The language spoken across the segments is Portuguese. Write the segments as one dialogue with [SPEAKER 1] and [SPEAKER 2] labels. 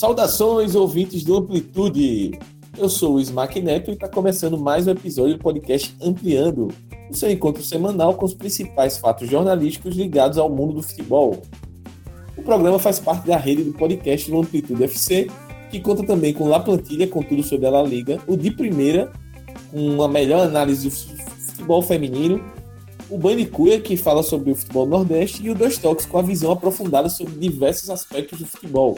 [SPEAKER 1] Saudações, ouvintes do Amplitude! Eu sou o Smack Neto e está começando mais um episódio do podcast Ampliando, o seu encontro semanal com os principais fatos jornalísticos ligados ao mundo do futebol. O programa faz parte da rede do podcast do Amplitude FC, que conta também com La Plantilha, com tudo sobre a La Liga, o de primeira, com uma melhor análise do futebol feminino, o Bandicuia, que fala sobre o futebol nordeste, e o Dois Toques, com a visão aprofundada sobre diversos aspectos do futebol.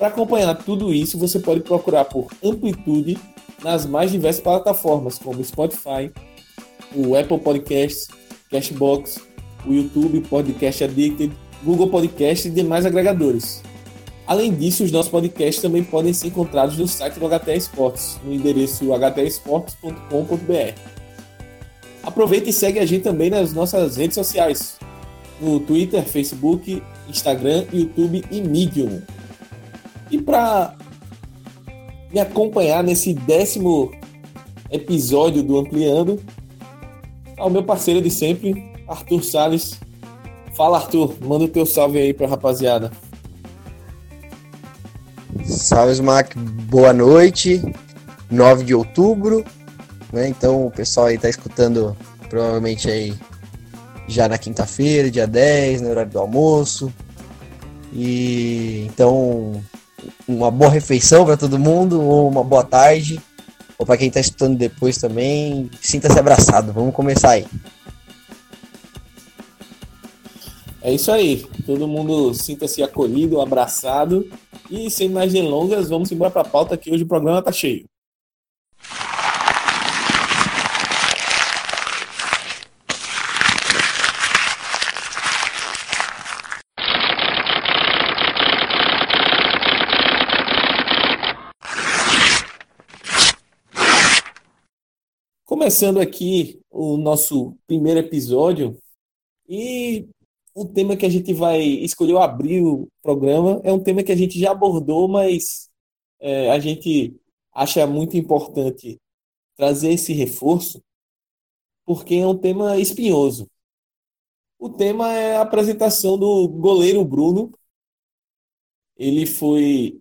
[SPEAKER 1] Para acompanhar tudo isso, você pode procurar por Amplitude nas mais diversas plataformas, como Spotify, o Apple Podcasts, Cashbox, o YouTube, Podcast Addicted, Google Podcast e demais agregadores. Além disso, os nossos podcasts também podem ser encontrados no site do HTA Esportes, no endereço htaesportes.com.br. Aproveita e segue a gente também nas nossas redes sociais, no Twitter, Facebook, Instagram, YouTube e Medium. E para me acompanhar nesse décimo episódio do Ampliando, ao meu parceiro de sempre, Arthur Salles. Fala, Arthur, manda o teu salve aí para a rapaziada.
[SPEAKER 2] Salve, Smack, boa noite. 9 de outubro, né? Então o pessoal aí tá escutando provavelmente aí já na quinta-feira, dia 10, no horário do almoço. E então uma boa refeição para todo mundo, ou uma boa tarde, ou para quem está escutando depois também, sinta-se abraçado. Vamos começar aí.
[SPEAKER 1] É isso aí, todo mundo sinta-se acolhido, abraçado. E sem mais delongas, vamos embora para a pauta que hoje o programa tá cheio. Começando aqui o nosso primeiro episódio, e o tema que a gente vai escolher abrir o programa é um tema que a gente já abordou, mas é, a gente acha muito importante trazer esse reforço, porque é um tema espinhoso. O tema é a apresentação do goleiro Bruno. Ele foi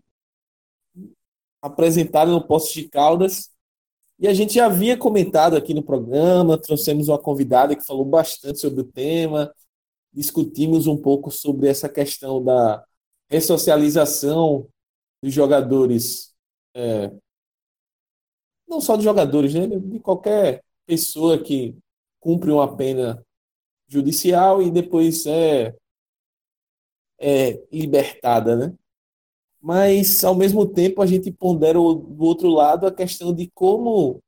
[SPEAKER 1] apresentado no Poço de Caldas e a gente já havia comentado aqui no programa, trouxemos uma convidada que falou bastante sobre o tema, discutimos um pouco sobre essa questão da ressocialização dos jogadores, é, não só de jogadores, né, de qualquer pessoa que cumpre uma pena judicial e depois é, é libertada, né? Mas ao mesmo tempo a gente pondera do outro lado a questão de como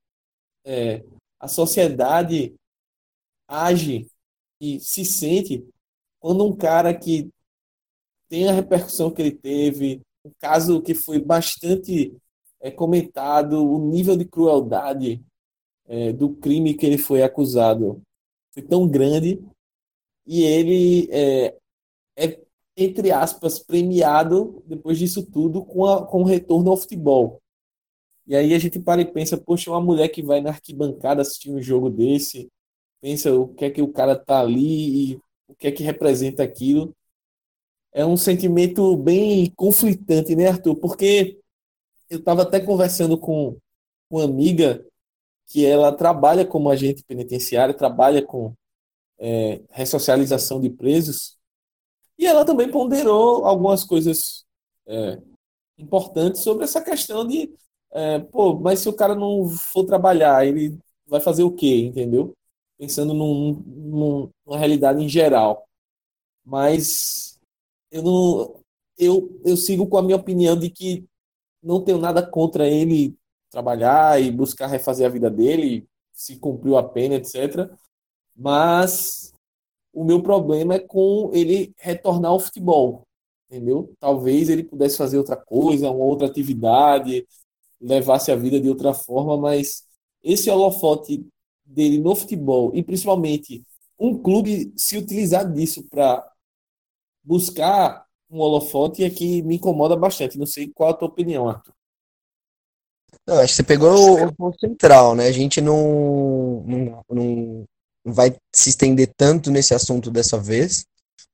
[SPEAKER 1] é, a sociedade age e se sente quando um cara que tem a repercussão que ele teve, um caso que foi bastante é, comentado, o nível de crueldade é, do crime que ele foi acusado foi tão grande e ele é, é entre aspas, premiado depois disso tudo com, a, com o retorno ao futebol. E aí a gente para e pensa, poxa, uma mulher que vai na arquibancada assistir um jogo desse, pensa o que é que o cara tá ali e o que é que representa aquilo. É um sentimento bem conflitante, né, Arthur? Porque eu estava até conversando com uma amiga que ela trabalha como agente penitenciário, trabalha com é, ressocialização de presos, e ela também ponderou algumas coisas é, importantes sobre essa questão de, é, pô, mas se o cara não for trabalhar, ele vai fazer o quê, entendeu? Pensando num, num, numa realidade em geral. Mas eu não. Eu, eu sigo com a minha opinião de que não tenho nada contra ele trabalhar e buscar refazer a vida dele, se cumpriu a pena, etc. Mas o meu problema é com ele retornar ao futebol, entendeu? Talvez ele pudesse fazer outra coisa, uma outra atividade, levasse a vida de outra forma, mas esse holofote dele no futebol e principalmente um clube se utilizar disso para buscar um holofote é que me incomoda bastante. Não sei qual a tua opinião, Arthur.
[SPEAKER 2] Não, acho que você pegou o ponto central, né? A gente não, não, não vai se estender tanto nesse assunto dessa vez.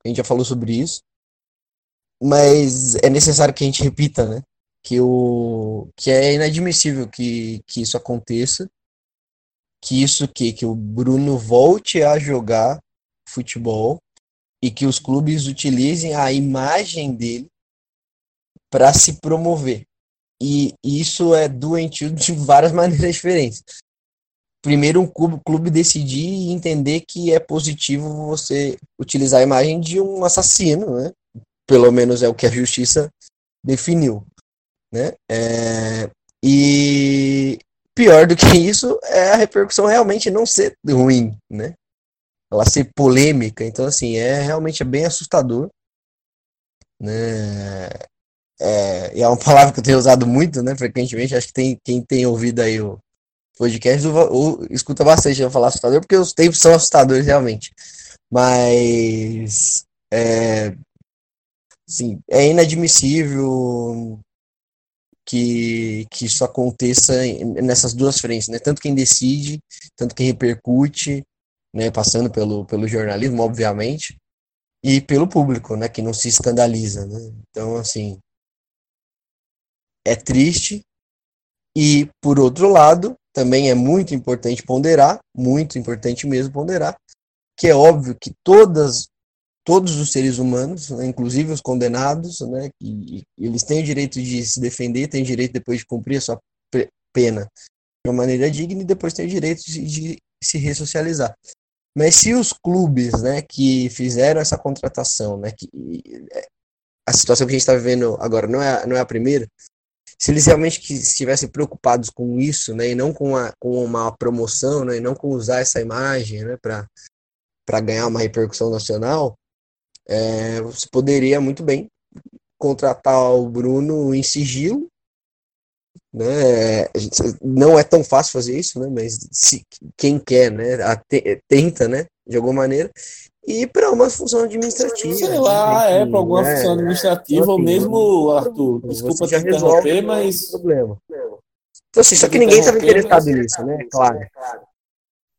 [SPEAKER 2] A gente já falou sobre isso. mas é necessário que a gente repita, né? Que, o, que é inadmissível que, que isso aconteça, que isso que, que o Bruno volte a jogar futebol e que os clubes utilizem a imagem dele para se promover. E isso é doentio de várias maneiras diferentes. Primeiro, um clube, clube decidir e entender que é positivo você utilizar a imagem de um assassino, né? Pelo menos é o que a justiça definiu, né? É, e pior do que isso é a repercussão realmente não ser ruim, né? Ela ser polêmica. Então, assim, é realmente é bem assustador, né? é, e é uma palavra que eu tenho usado muito, né, frequentemente, acho que tem, quem tem ouvido aí o podcast ou, escuta bastante eu falar assustador, porque os tempos são assustadores realmente, mas é, sim, é inadmissível que, que isso aconteça nessas duas frentes, né, tanto quem decide, tanto quem repercute, né, passando pelo, pelo jornalismo, obviamente, e pelo público, né, que não se escandaliza, né? Então, assim, é triste. E, por outro lado, também é muito importante ponderar, muito importante mesmo ponderar, que é óbvio que todas, todos os seres humanos, né, inclusive os condenados, né, que, eles têm o direito de se defender, têm o direito depois de cumprir a sua pena de uma maneira digna e depois têm o direito de, de se ressocializar. Mas se os clubes, né, que fizeram essa contratação, né, que a situação que a gente está vivendo agora não é, não é a primeira, se eles realmente estivessem preocupados com isso, né, e não com, a, com uma promoção, né, e não com usar essa imagem, né, para ganhar uma repercussão nacional, é, você poderia muito bem contratar o Bruno em sigilo, né, não é tão fácil fazer isso, né, mas se, quem quer, né, tenta, né, de alguma maneira, e para uma função administrativa.
[SPEAKER 1] Sei lá, né? é, para alguma né? função administrativa, então, ou assim, mesmo, Arthur, desculpa te interromper, mas.
[SPEAKER 2] Problema. Então, assim, só que ninguém estava interessado nisso, né? Claro.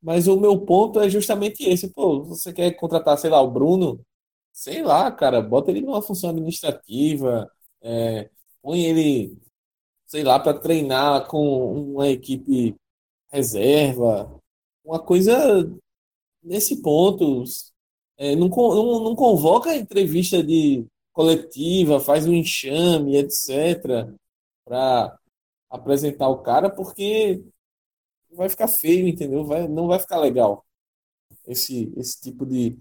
[SPEAKER 1] Mas o meu ponto é justamente esse. Pô, você quer contratar, sei lá, o Bruno? Sei lá, cara, bota ele numa função administrativa, é, põe ele, sei lá, para treinar com uma equipe reserva, uma coisa nesse ponto, é, não, não, não convoca entrevista de coletiva, faz um enxame, etc., para apresentar o cara, porque vai ficar feio, entendeu? Vai, não vai ficar legal esse, esse tipo de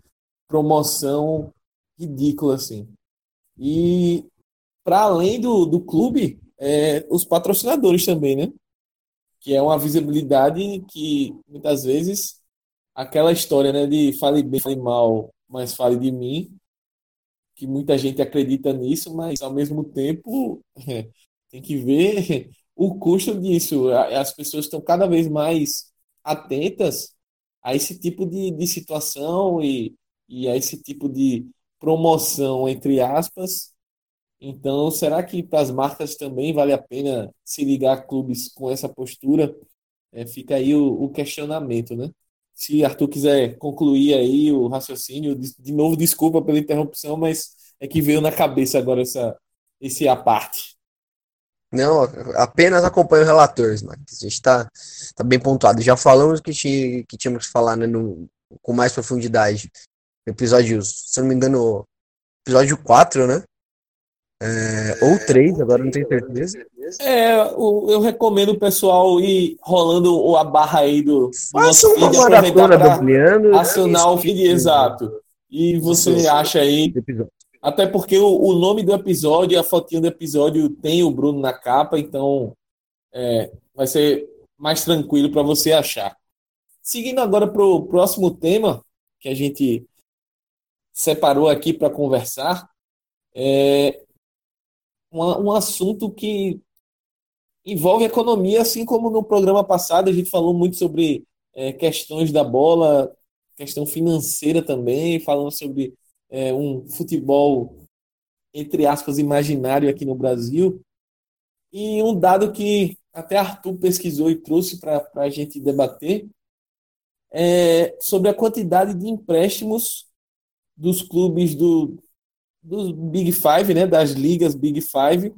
[SPEAKER 1] promoção ridícula assim. E para além do, do clube, é, os patrocinadores também, né? Que é uma visibilidade que muitas vezes aquela história, né, de fale bem, fale mal, mas fale de mim, que muita gente acredita nisso, mas ao mesmo tempo tem que ver o custo disso. As pessoas estão cada vez mais atentas a esse tipo de, de situação e, e a esse tipo de promoção, entre aspas. Então, será que para as marcas também vale a pena se ligar a clubes com essa postura? É, fica aí o, o questionamento, né? Se Arthur quiser concluir aí o raciocínio, de novo, desculpa pela interrupção, mas é que veio na cabeça agora essa, esse a parte.
[SPEAKER 2] Não, apenas acompanho o relator, Smack. A gente está tá bem pontuado. Já falamos que, tinha, que tínhamos que falar né, no, com mais profundidade. Episódios, se não me engano, episódio 4, né? É, ou 3, agora não tenho certeza.
[SPEAKER 1] É, eu recomendo o pessoal ir rolando a barra aí do,
[SPEAKER 2] do nosso feed, aproveitar
[SPEAKER 1] para acionar o feed exato. E você acha aí. Até porque o, o, nome do episódio, a fotinha do episódio tem o Bruno na capa, então é, vai ser mais tranquilo para você achar. Seguindo agora para o próximo tema que a gente separou aqui para conversar, é um, um assunto que envolve economia, assim como no programa passado a gente falou muito sobre é, questões da bola, questão financeira também, falando sobre é, um futebol, entre aspas, imaginário aqui no Brasil. E um dado que até Arthur pesquisou e trouxe para a gente debater é sobre a quantidade de empréstimos dos clubes do, dos Big Five, né, das ligas Big Five,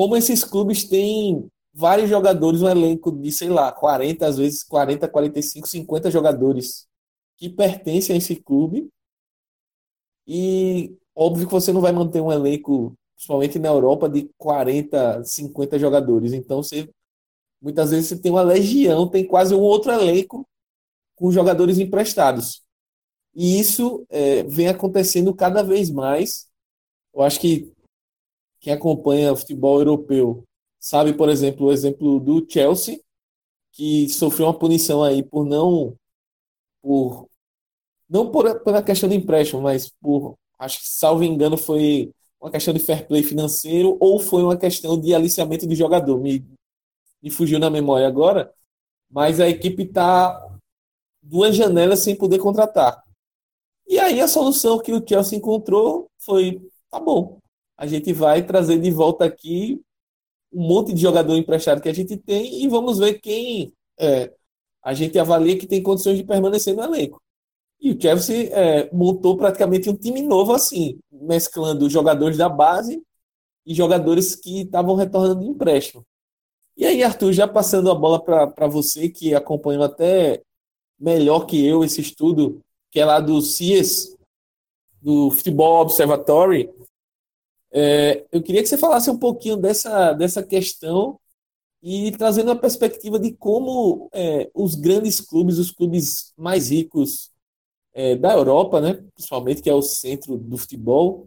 [SPEAKER 1] como esses clubes têm vários jogadores, um elenco de, sei lá, 40, às vezes 40, 45, 50 jogadores que pertencem a esse clube. E óbvio que você não vai manter um elenco, principalmente na Europa, de 40, 50 jogadores. Então você muitas vezes você tem uma legião, tem quase um outro elenco com jogadores emprestados. E isso é, vem acontecendo cada vez mais. Eu acho que quem acompanha futebol europeu sabe, por exemplo, o exemplo do Chelsea, que sofreu uma punição aí por não por não por pela questão de empréstimo, mas por acho que salvo engano foi uma questão de fair play financeiro ou foi uma questão de aliciamento de jogador. Me, me fugiu na memória agora, mas a equipe está duas janelas sem poder contratar. E aí a solução que o Chelsea encontrou foi: tá bom, a gente vai trazer de volta aqui um monte de jogador emprestado que a gente tem e vamos ver quem é, a gente avalia que tem condições de permanecer no elenco. E o Chelsea é, montou praticamente um time novo assim, mesclando jogadores da base e jogadores que estavam retornando de empréstimo. E aí, Arthur, já passando a bola para você, que acompanhou até melhor que eu esse estudo que é lá do CIES, do Futebol Observatory. É, eu queria que você falasse um pouquinho dessa, dessa questão e trazendo uma perspectiva de como é, os grandes clubes, os clubes mais ricos é, da Europa, né, principalmente que é o centro do futebol,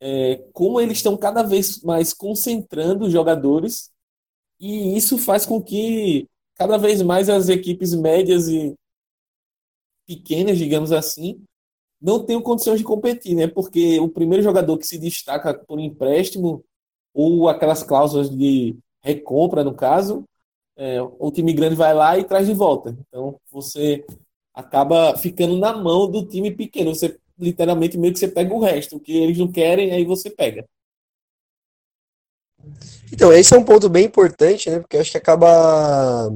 [SPEAKER 1] é, como eles estão cada vez mais concentrando jogadores e isso faz com que cada vez mais as equipes médias e pequenas, digamos assim, não tenham condições de competir, né? Porque o primeiro jogador que se destaca por empréstimo ou aquelas cláusulas de recompra, no caso, é, o time grande vai lá e traz de volta. Então você acaba ficando na mão do time pequeno. Você literalmente meio que você pega o resto, o que eles não querem, aí você pega.
[SPEAKER 2] Então, esse é um ponto bem importante, né? Porque acho que acaba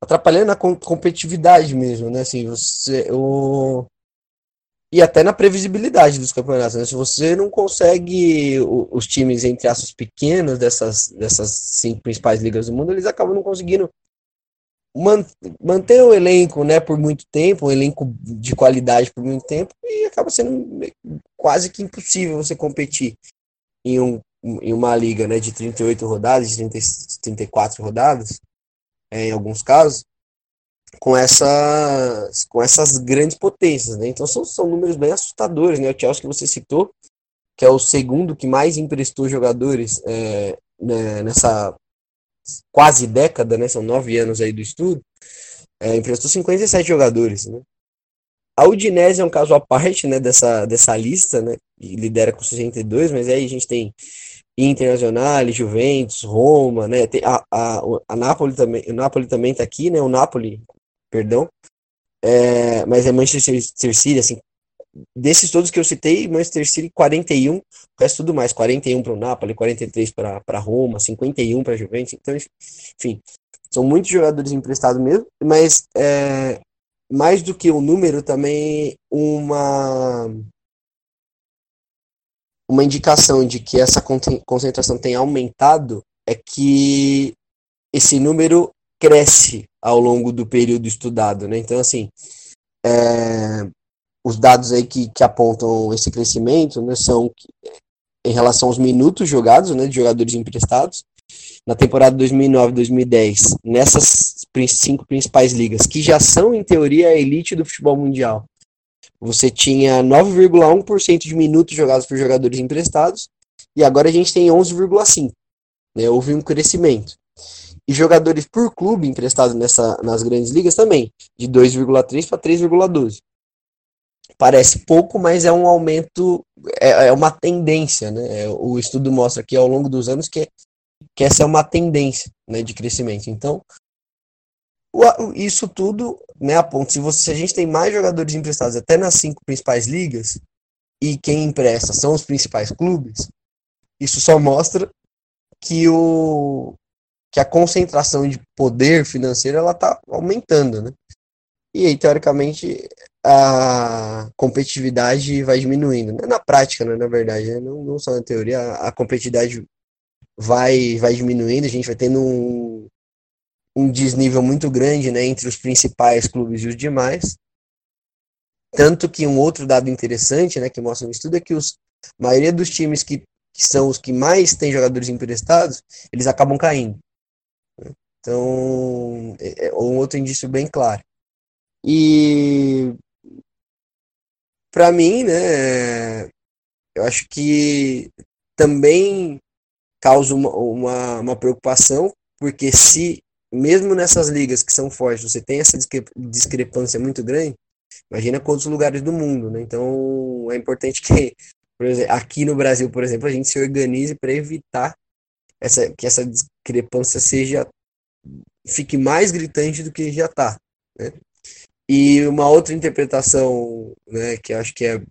[SPEAKER 2] atrapalhando a competitividade mesmo, né? Assim, você, o... E até na previsibilidade dos campeonatos, né? Se você não consegue os times, entre aspas, pequenos dessas, dessas cinco principais ligas do mundo, eles acabam não conseguindo manter o elenco, né, por muito tempo, um elenco de qualidade por muito tempo, e acaba sendo quase que impossível você competir em, um, em uma liga, né, de 38 rodadas, de 30, 34 rodadas, é, em alguns casos, com, essas, com essas grandes potências. Né? Então são, são números bem assustadores. Né? O Chelsea que você citou, que é o segundo que mais emprestou jogadores é, né, nessa quase década, né? são nove anos aí do estudo, é, emprestou 57 jogadores. Né? A Udinese é um caso à parte né, dessa, dessa lista, né? E lidera com 62, mas aí a gente tem Internacional, Juventus, Roma, né? Tem a, a, a Napoli também, o Napoli também tá aqui, né? O Napoli, perdão. É, mas é Manchester City, assim, desses todos que eu citei, Manchester City 41, o resto tudo mais, 41 para o Napoli, 43 para Roma, 51 para Juventus, então, enfim, são muitos jogadores emprestados mesmo, mas é, mais do que o um número também uma uma indicação de que essa concentração tem aumentado é que esse número cresce ao longo do período estudado, né? Então, assim, é, os dados aí que, que apontam esse crescimento né, são em relação aos minutos jogados, né, de jogadores emprestados, na temporada 2009-2010, nessas cinco principais ligas, que já são, em teoria, a elite do futebol mundial, você tinha 9,1% de minutos jogados por jogadores emprestados e agora a gente tem 11,5%. Né? Houve um crescimento. E jogadores por clube emprestados nessa, nas grandes ligas também, de 2,3 para 3,12. Parece pouco, mas é um aumento, é, é uma tendência. Né? É, o estudo mostra que ao longo dos anos que, que essa é uma tendência né, de crescimento. Então, isso tudo, né, a ponto, se, você, se a gente tem mais jogadores emprestados até nas cinco principais ligas, e quem empresta são os principais clubes, isso só mostra que, o, que a concentração de poder financeiro ela está aumentando, né? E aí, teoricamente, a competitividade vai diminuindo. Na prática, né, na verdade, né? não, não só na teoria, a, a competitividade vai, vai diminuindo, a gente vai tendo um, um desnível muito grande né, entre os principais clubes e os demais. Tanto que um outro dado interessante, né, que mostra no estudo, é que os, a maioria dos times que, que são os que mais têm jogadores emprestados, eles acabam caindo. Então, é, é um outro indício bem claro. E para mim, né, eu acho que também causa uma, uma, uma, preocupação, porque se, mesmo nessas ligas que são fortes, você tem essa discrepância muito grande, imagina quantos lugares do mundo, né? Então, é importante que, exemplo, aqui no Brasil, por exemplo, a gente se organize para evitar essa, que essa discrepância seja fique mais gritante do que já está, né? E uma outra interpretação, né, que acho que é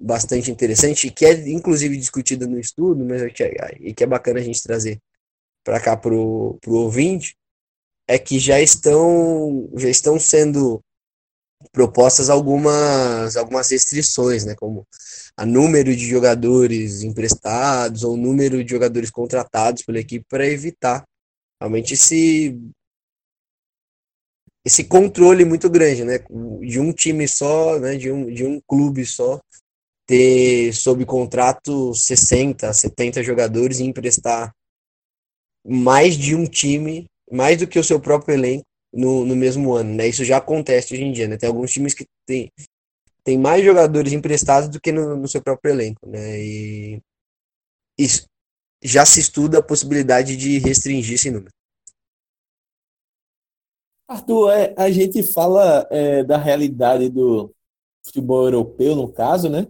[SPEAKER 2] bastante interessante, que é inclusive discutida no estudo, mas é que é, e que é bacana a gente trazer para cá para o ouvinte, é que já estão, já estão sendo propostas algumas, algumas restrições, né, como a número de jogadores emprestados ou número de jogadores contratados pela equipe para evitar realmente esse esse controle muito grande, né? De um time só, né? De um, de um clube só ter sob contrato 60, 70 jogadores e emprestar mais de um time, mais do que o seu próprio elenco no, no mesmo ano, né? Isso já acontece hoje em dia, né? Tem alguns times que tem, tem mais jogadores emprestados do que no, no seu próprio elenco, né? E isso já se estuda a possibilidade de restringir esse número.
[SPEAKER 1] Arthur, é, a gente fala é, da realidade do futebol europeu, no caso, né?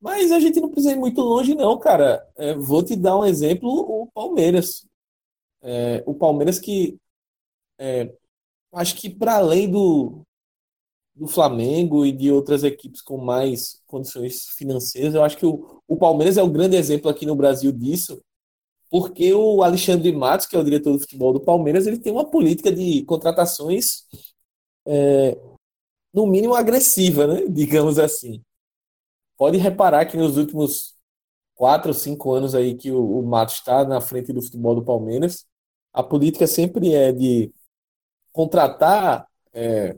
[SPEAKER 1] Mas a gente não precisa ir muito longe, não, cara. É, vou te dar um exemplo: o Palmeiras. É, o Palmeiras que é, acho que para além do, do Flamengo e de outras equipes com mais condições financeiras, eu acho que o, o Palmeiras é o grande exemplo aqui no Brasil disso, porque o Alexandre Matos, que é o diretor do futebol do Palmeiras, ele tem uma política de contratações é, no mínimo agressiva, né? digamos assim. Pode reparar que nos últimos quatro ou cinco anos aí que o, o Matos está na frente do futebol do Palmeiras, a política sempre é de contratar é,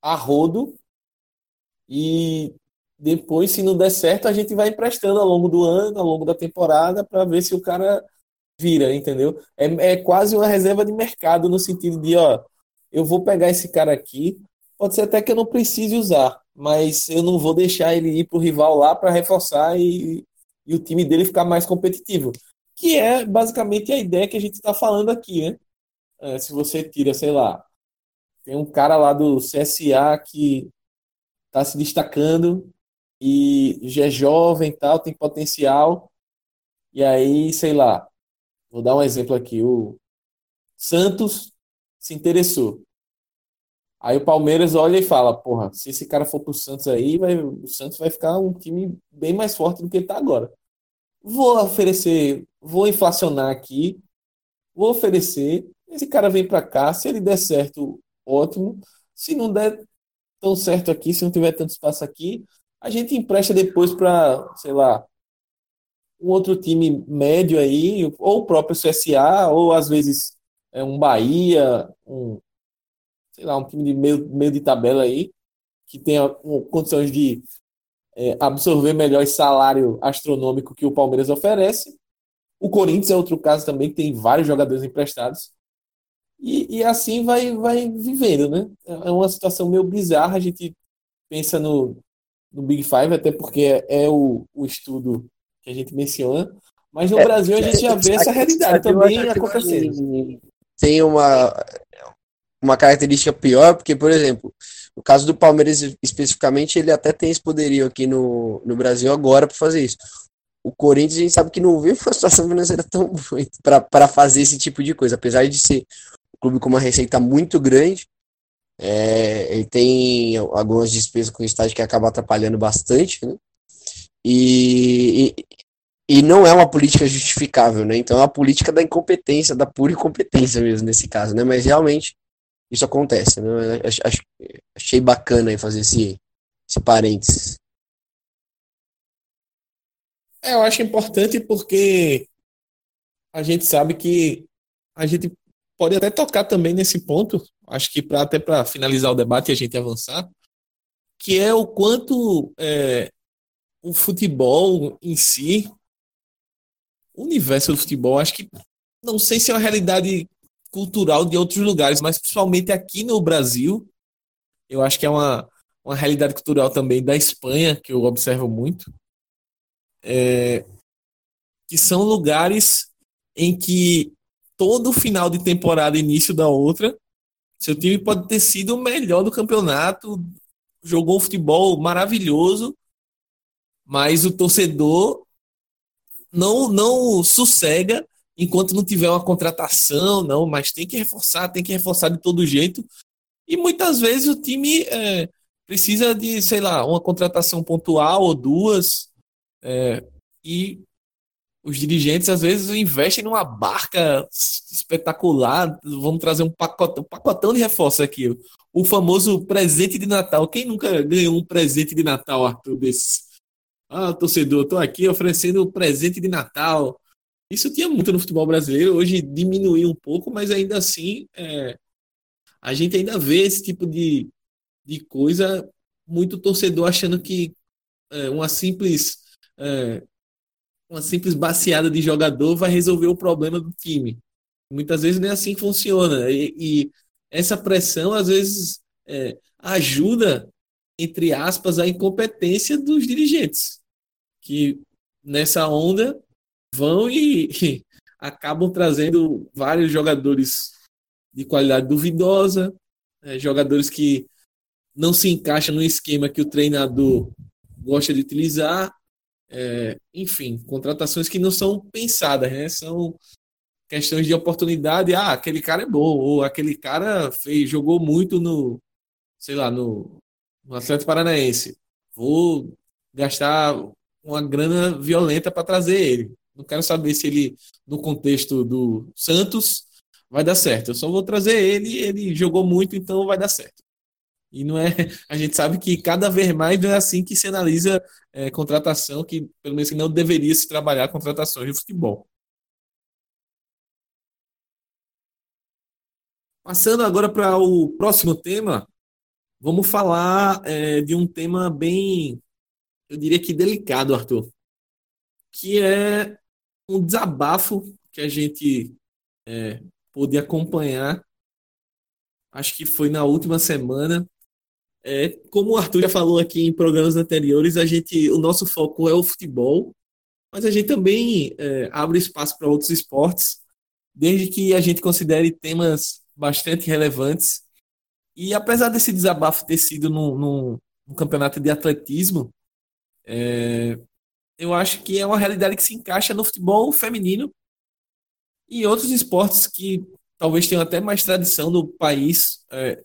[SPEAKER 1] a rodo e depois, se não der certo, a gente vai emprestando ao longo do ano, ao longo da temporada, para ver se o cara vira, entendeu? É, é quase uma reserva de mercado no sentido de, ó, eu vou pegar esse cara aqui, pode ser até que eu não precise usar, mas eu não vou deixar ele ir para o rival lá para reforçar e, e o time dele ficar mais competitivo. Que é basicamente a ideia que a gente está falando aqui, né? É, se você tira, sei lá, tem um cara lá do CSA que está se destacando, e já é jovem tal, tem potencial. E aí, sei lá, vou dar um exemplo aqui, o Santos se interessou. Aí o Palmeiras olha e fala, porra, se esse cara for pro Santos aí, vai, o Santos vai ficar um time bem mais forte do que ele tá agora. Vou oferecer, vou inflacionar aqui, vou oferecer, esse cara vem para cá, se ele der certo, ótimo. Se não der tão certo aqui, se não tiver tanto espaço aqui, a gente empresta depois para, sei lá, um outro time médio aí, ou o próprio CSA, ou às vezes é um Bahia, um, sei lá, um time de meio, meio de tabela aí, que tenha condições de é, absorver melhor esse salário astronômico que o Palmeiras oferece. O Corinthians é outro caso também, que tem vários jogadores emprestados. E, e assim vai, vai vivendo, né? É uma situação meio bizarra. A gente pensa no, no Big Five, até porque é o, o estudo que a gente menciona. Mas no é, Brasil a gente já vê essa realidade também acontecendo.
[SPEAKER 2] Tem uma, uma característica pior, porque, por exemplo, no caso do Palmeiras especificamente, ele até tem esse poderio aqui no, no Brasil agora para fazer isso. O Corinthians, a gente sabe que não vive uma situação financeira tão boa para fazer esse tipo de coisa. Apesar de ser um clube com uma receita muito grande, é, ele tem algumas despesas com o estádio que acaba atrapalhando bastante, né? E, e, e, não é uma política justificável, né? Então é uma política da incompetência, da pura incompetência mesmo nesse caso, né? Mas realmente isso acontece. Né? Achei bacana fazer esse, esse parênteses.
[SPEAKER 1] É, eu acho importante porque a gente sabe que a gente pode até tocar também nesse ponto, acho que pra, até para finalizar o debate e a gente avançar, que é o quanto é, o futebol em si, o universo do futebol, acho que não sei se é uma realidade cultural de outros lugares, mas principalmente aqui no Brasil, eu acho que é uma, uma realidade cultural também da Espanha, que eu observo muito, é, que são lugares em que todo final de temporada, início da outra, seu time pode ter sido o melhor do campeonato, jogou um futebol maravilhoso, mas o torcedor não não sossega enquanto não tiver uma contratação, não, mas tem que reforçar, tem que reforçar de todo jeito. E muitas vezes o time é, precisa de, sei lá, uma contratação pontual ou duas, é, e os dirigentes às vezes investem numa barca espetacular. Vamos trazer um pacotão, um pacotão de reforço aqui. O famoso presente de Natal. Quem nunca ganhou um presente de Natal, Arthur, desses? Ah, torcedor, estou aqui oferecendo um presente de Natal. Isso tinha muito no futebol brasileiro. Hoje diminuiu um pouco, mas ainda assim é, a gente ainda vê esse tipo de, de coisa. Muito torcedor achando que é, uma simples é, uma simples baseada de jogador vai resolver o problema do time. Muitas vezes não é assim funciona. E, e essa pressão, às vezes, é, ajuda, entre aspas, a incompetência dos dirigentes, que nessa onda vão e, e acabam trazendo vários jogadores de qualidade duvidosa, é, jogadores que não se encaixam no esquema que o treinador gosta de utilizar, é, enfim, contratações que não são pensadas, né? São questões de oportunidade. Ah, aquele cara é bom, ou aquele cara fez, jogou muito no, sei lá, no, no Atlético Paranaense. Vou gastar uma grana violenta para trazer ele. Não quero saber se ele, no contexto do Santos, vai dar certo. Eu só vou trazer ele, ele jogou muito, então vai dar certo. E não é. A gente sabe que cada vez mais não é assim que se analisa é, contratação, que pelo menos que não deveria se trabalhar contratações de futebol. Passando agora para o próximo tema, vamos falar é, de um tema bem, eu diria que delicado, Arthur, que é um desabafo que a gente é, pôde acompanhar, acho que foi na última semana, é, como o Arthur já falou aqui em programas anteriores, a gente, o nosso foco é o futebol, mas a gente também é, abre espaço para outros esportes, desde que a gente considere temas bastante relevantes. E apesar desse desabafo ter sido no, no, no campeonato de atletismo, é, eu acho que é uma realidade que se encaixa no futebol feminino e outros esportes que talvez tenham até mais tradição no país, é,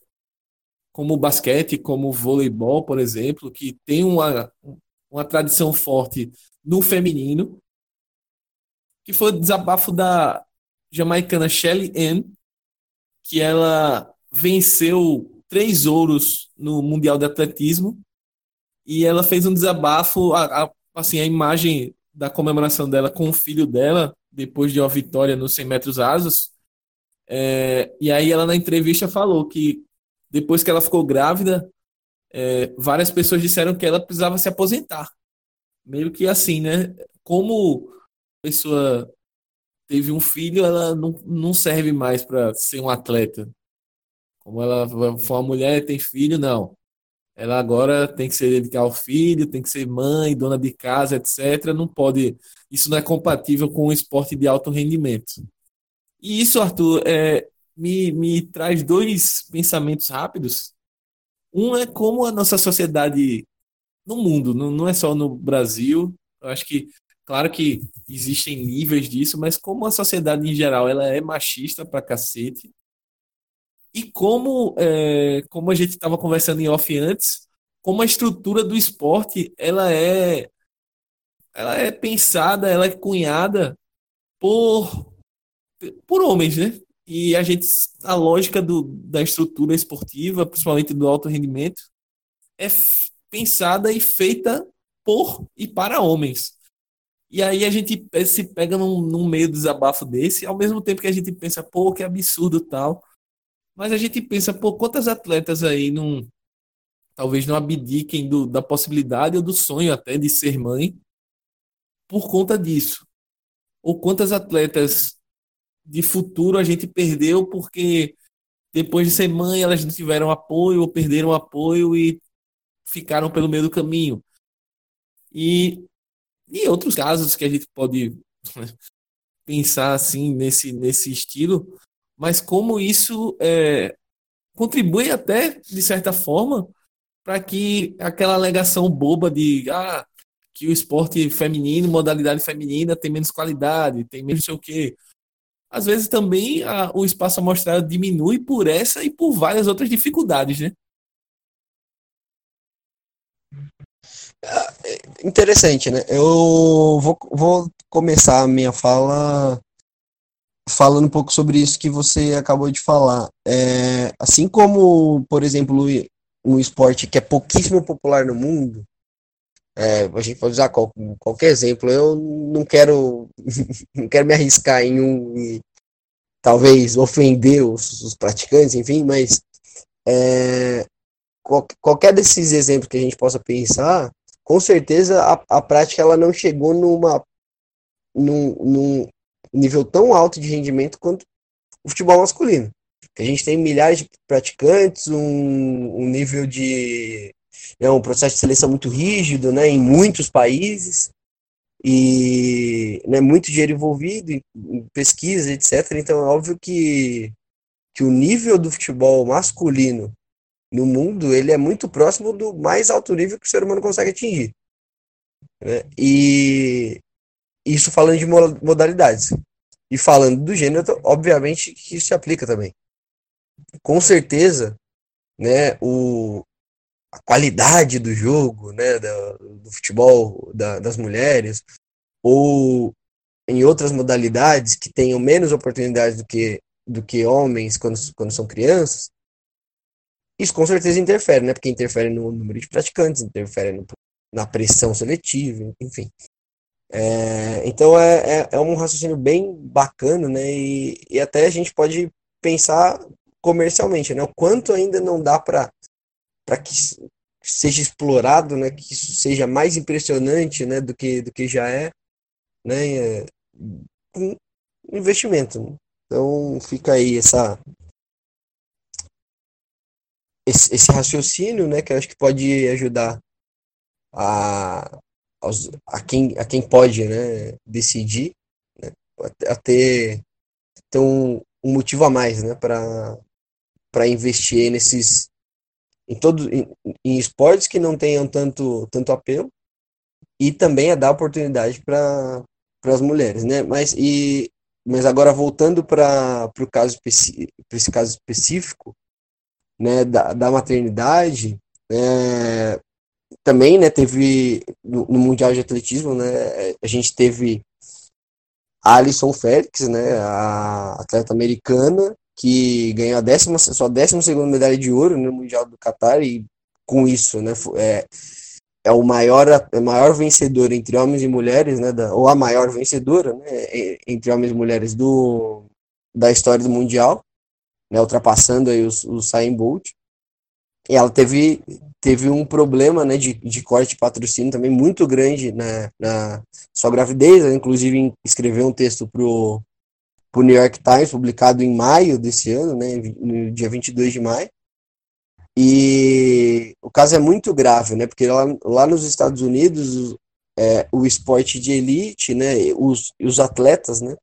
[SPEAKER 1] como o basquete, como o voleibol, por exemplo, que tem uma, uma tradição forte no feminino, que foi o desabafo da jamaicana Shelly Ann, que ela venceu três ouros no Mundial de Atletismo, e ela fez um desabafo, a, a, assim, a imagem da comemoração dela com o filho dela, depois de uma vitória nos 100 metros rasos, é, e aí ela na entrevista falou que depois que ela ficou grávida, é, várias pessoas disseram que ela precisava se aposentar. Meio que assim, né? Como a pessoa teve um filho, ela não, não serve mais para ser um atleta. Como ela foi uma mulher, tem filho, não. Ela agora tem que se dedicar ao filho, tem que ser mãe, dona de casa, etc. Não pode. Isso não é compatível com o esporte de alto rendimento. E isso, Arthur, é, me, me traz dois pensamentos rápidos. Um é como a nossa sociedade no mundo, não, não é só no Brasil. Eu acho que, claro que existem níveis disso, mas como a sociedade em geral ela é machista pra cacete. E como, é, como a gente estava conversando em off antes, como a estrutura do esporte ela é ela é pensada, ela é cunhada por por homens, né? E a gente, a lógica do, da estrutura esportiva, principalmente do alto rendimento, é pensada e feita por e para homens. E aí a gente se pega num, num meio desabafo desse, ao mesmo tempo que a gente pensa, pô, que absurdo tal. Mas a gente pensa, pô, quantas atletas aí não. Talvez não abdiquem do, da possibilidade ou do sonho até de ser mãe por conta disso. Ou quantas atletas de futuro a gente perdeu porque depois de ser mãe elas não tiveram apoio ou perderam apoio e ficaram pelo meio do caminho. E, e outros casos que a gente pode pensar assim nesse, nesse estilo, mas como isso é, contribui até, de certa forma, para que aquela alegação boba de ah, que o esporte feminino, modalidade feminina, tem menos qualidade, tem menos sei o quê às vezes também a, o espaço amostrado diminui por essa e por várias outras dificuldades, né?
[SPEAKER 2] É, interessante, né? Eu vou, vou começar a minha fala falando um pouco sobre isso que você acabou de falar. É, assim como, por exemplo, um esporte que é pouquíssimo popular no mundo, é, a gente pode usar qual, qualquer exemplo. Eu não quero, não quero me arriscar em um e talvez ofender os, os praticantes, enfim, mas é, qual, qualquer desses exemplos que a gente possa pensar, com certeza a, a prática ela não chegou numa num, num nível tão alto de rendimento quanto o futebol masculino. A gente tem milhares de praticantes, um, um nível de é um processo de seleção muito rígido, né, em muitos países e né, muito dinheiro envolvido em, pesquisa, etc. Então é óbvio que, que o nível do futebol masculino no mundo ele é muito próximo do mais alto nível que o ser humano consegue atingir. Né? E isso falando de modalidades. E falando do gênero, obviamente que isso se aplica também. Com certeza, né, o, a qualidade do jogo, né, do, futebol da, das mulheres, ou em outras modalidades que tenham menos oportunidades do que, do que homens quando, quando são crianças, isso com certeza interfere, né, porque interfere no número de praticantes, interfere no, na pressão seletiva, enfim. É, então é, é, é, um raciocínio bem bacana, né, e, e até a gente pode pensar comercialmente, né, o quanto ainda não dá para para que seja explorado, né, que isso seja mais impressionante, né, do que do que já é, né, é, com investimento. Né? Então fica aí essa esse, esse, raciocínio, né, que eu acho que pode ajudar a, aos, a, quem, a quem pode, né, decidir, né, a, ter, ter um, um motivo a mais, né, para investir nesses, em todos em, em, esportes que não tenham tanto tanto apelo e também a dar oportunidade para as mulheres, né? Mas e mas agora voltando para o caso para esse caso específico, né, da, da maternidade, é, também, né, teve no, no, mundial de atletismo, né, a gente teve a Alison Félix, né, a atleta americana, que ganhou a décima, sua décima segunda medalha de ouro no Mundial do Qatar e com isso, né, é, é o maior, é maior vencedor entre homens e mulheres, né, da, ou a maior vencedora, né, entre homens e mulheres do, da história do Mundial, né, ultrapassando aí o, o Usain Bolt. E ela teve, teve um problema, né, de, de corte de patrocínio também muito grande na, na sua gravidez, ela, inclusive escreveu um texto pro para o New York Times, publicado em maio desse ano, né, no dia 22 de maio. E o caso é muito grave, né, porque lá, lá nos Estados Unidos é, o esporte de elite, né, os, os atletas, né,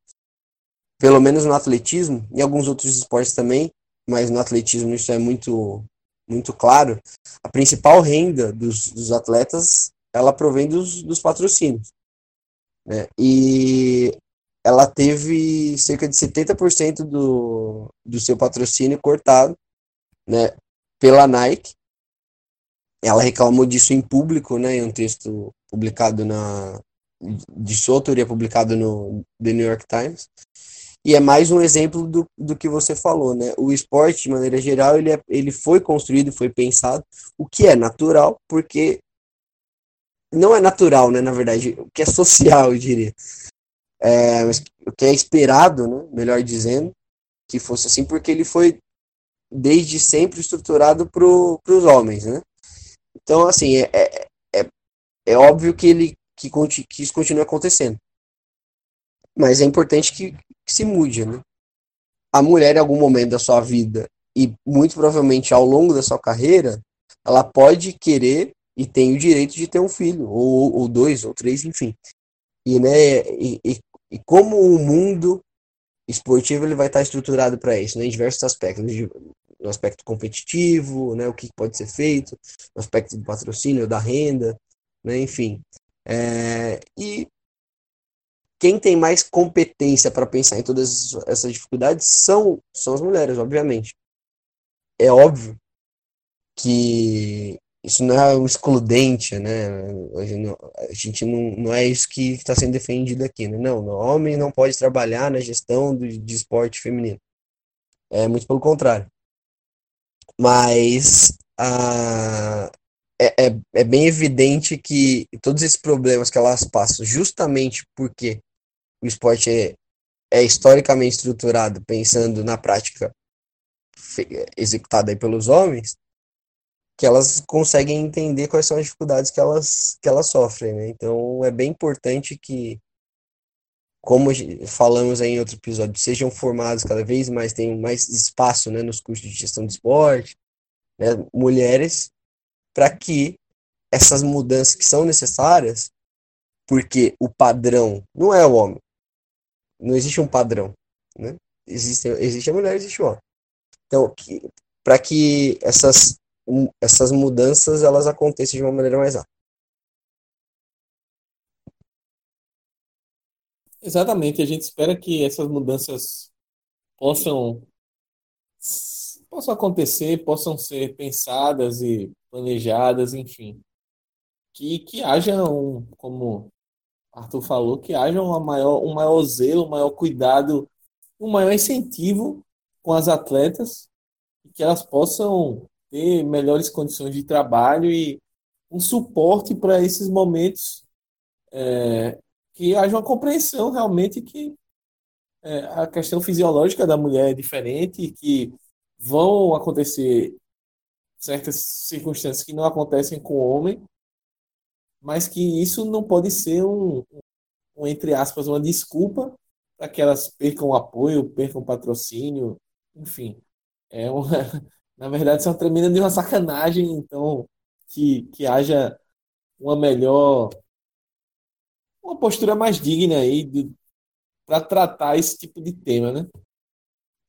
[SPEAKER 2] pelo menos no atletismo, e alguns outros esportes também, mas no atletismo isso é muito, muito claro, a principal renda dos, dos atletas, ela provém dos, dos patrocínios. Né? E ela teve cerca de 70% do, do seu patrocínio cortado né, pela Nike. Ela reclamou disso em público, né, em um texto publicado na de sua autoria publicado no The New York Times. E é mais um exemplo do, do que você falou, né? O esporte, de maneira geral, ele, é, ele foi construído, foi pensado, o que é natural, porque não é natural, né? Na verdade, o que é social, eu diria. É, o que é esperado, né? Melhor dizendo, que fosse assim, porque ele foi desde sempre estruturado para os homens, né? Então, assim, é, é, é, é óbvio que, ele, que, que isso continue acontecendo. Mas é importante que, que se mude, né? A mulher, em algum momento da sua vida, e muito provavelmente ao longo da sua carreira, ela pode querer e tem o direito de ter um filho, ou, ou dois, ou três, enfim. E, né, e, e, e como o mundo esportivo ele vai estar estruturado para isso, né, em diversos aspectos, no aspecto competitivo, né, o que pode ser feito, no aspecto do patrocínio, da renda, né, enfim. É, e quem tem mais competência para pensar em todas essas dificuldades são, são as mulheres, obviamente. É óbvio que isso não é um excludente, né? A gente não, não é isso que está sendo defendido aqui, né? Não, o homem não pode trabalhar na gestão do, de esporte feminino. É muito pelo contrário. Mas a, é, é, é bem evidente que todos esses problemas que elas passam, justamente porque o esporte é, é historicamente estruturado pensando na prática executada aí pelos homens, que elas conseguem entender quais são as dificuldades que elas, que elas sofrem, né? Então é bem importante que, como falamos em outro episódio, sejam formados cada vez mais, tenham mais espaço né, nos cursos de gestão de esporte, né, mulheres, para que essas mudanças que são necessárias, porque o padrão não é o homem, não existe um padrão, né? Existe, existe a mulher, existe o homem. Então, para que essas essas mudanças elas aconteçam de uma maneira mais rápida.
[SPEAKER 1] Exatamente, a gente espera que essas mudanças possam possam acontecer, possam ser pensadas e planejadas, enfim. Que, que haja um, como Arthur falou, que haja uma maior, um maior zelo, um maior cuidado, um maior incentivo com as atletas, e que elas possam ter melhores condições de trabalho e um suporte para esses momentos é, que haja uma compreensão realmente que é, a questão fisiológica da mulher é diferente que vão acontecer certas circunstâncias que não acontecem com o homem, mas que isso não pode ser um, um entre aspas, uma desculpa para que elas percam apoio, percam patrocínio, enfim. É uma, na verdade, isso é uma tremenda de uma sacanagem, então, que, que haja uma melhor, uma postura mais digna aí para tratar esse tipo de tema, né?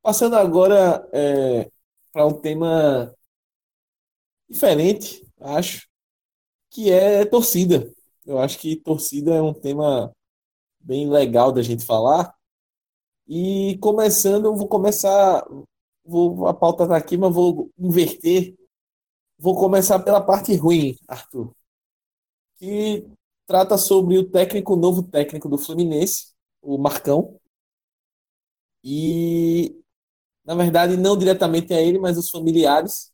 [SPEAKER 1] Passando agora é, para um tema diferente, acho, que é torcida. Eu acho que torcida é um tema bem legal da gente falar. E começando, eu vou começar vou, a pauta está aqui, mas vou inverter. Vou começar pela parte ruim, Arthur, que trata sobre o técnico, o novo técnico do Fluminense, o Marcão. E, na verdade, não diretamente a ele, mas os familiares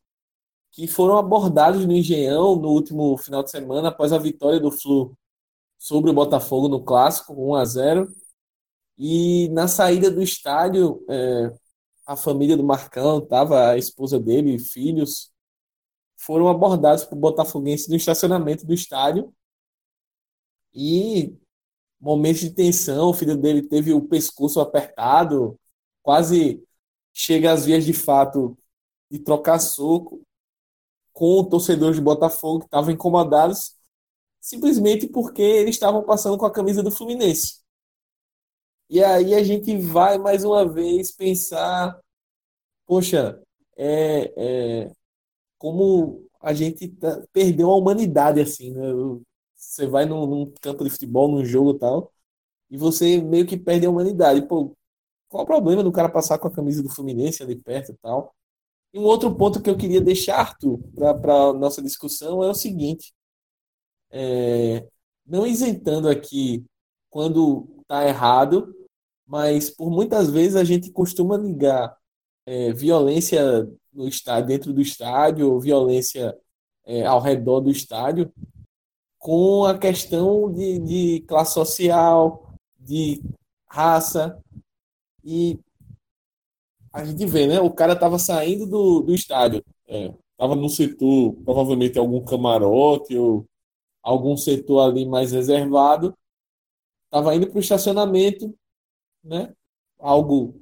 [SPEAKER 1] que foram abordados no Engenhão no último final de semana, após a vitória do Flu sobre o Botafogo no Clássico, 1 a 0 E na saída do estádio, é, a família do Marcão, tava a esposa dele, filhos, foram abordados por botafoguenses no estacionamento do estádio. E momentos de tensão, o filho dele teve o pescoço apertado, quase chega às vias de fato de trocar soco com torcedores de Botafogo que estavam incomodados simplesmente porque eles estavam passando com a camisa do Fluminense. E aí a gente vai mais uma vez pensar, poxa, é, é como a gente tá, perdeu a humanidade assim, né? Você vai num, num, campo de futebol, num jogo tal, e você meio que perde a humanidade. Pô, qual o problema do cara passar com a camisa do Fluminense ali perto e tal? E um outro ponto que eu queria deixar, Arthur, para nossa discussão é o seguinte: é, não isentando aqui quando está errado, mas por muitas vezes a gente costuma ligar é, violência no estádio, dentro do estádio, ou violência é, ao redor do estádio, com a questão de, de classe social, de raça. E a gente vê, né? O cara estava saindo do, do estádio, é, no setor, provavelmente algum camarote ou algum setor ali mais reservado, estava indo para o estacionamento, né? Algo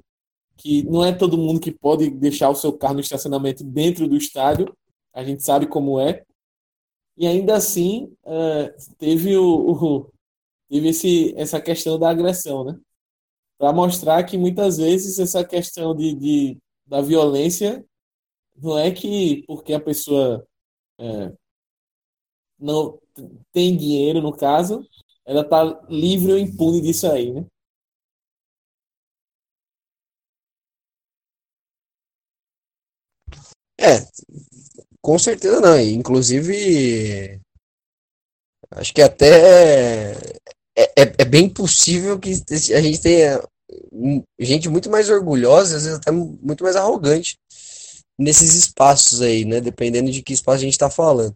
[SPEAKER 1] que não é todo mundo que pode deixar o seu carro no estacionamento dentro do estádio, a gente sabe como é. E ainda assim, é, teve, o, o, teve esse, essa questão da agressão, né? Para mostrar que muitas vezes essa questão de, de, da violência não é que porque a pessoa é, não tem dinheiro, no caso, ela tá livre ou impune disso aí, né?
[SPEAKER 2] É, com certeza não. Inclusive, acho que até é, é, é, bem possível que a gente tenha gente muito mais orgulhosa, às vezes até muito mais arrogante nesses espaços aí, né? Dependendo de que espaço a gente está falando.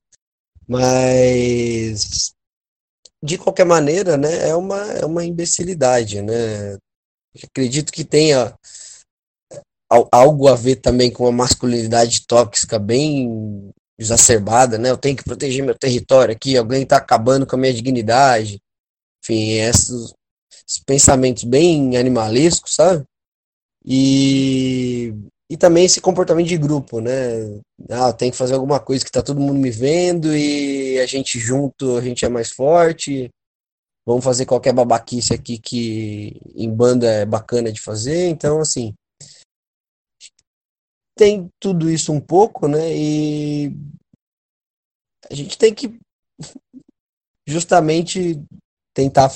[SPEAKER 2] Mas de qualquer maneira, né, é uma, é uma imbecilidade, né? Acredito que tenha algo a ver também com uma masculinidade tóxica bem exacerbada, né? Eu tenho que proteger meu território aqui, alguém está acabando com a minha dignidade. Enfim, esses, esses pensamentos bem animalescos, sabe? E, e também esse comportamento de grupo, né? Ah, tem que fazer alguma coisa que tá todo mundo me vendo e a gente junto, a gente é mais forte. Vamos fazer qualquer babaquice aqui que em banda é bacana de fazer. Então, assim, tem tudo isso um pouco, né? E a gente tem que justamente tentar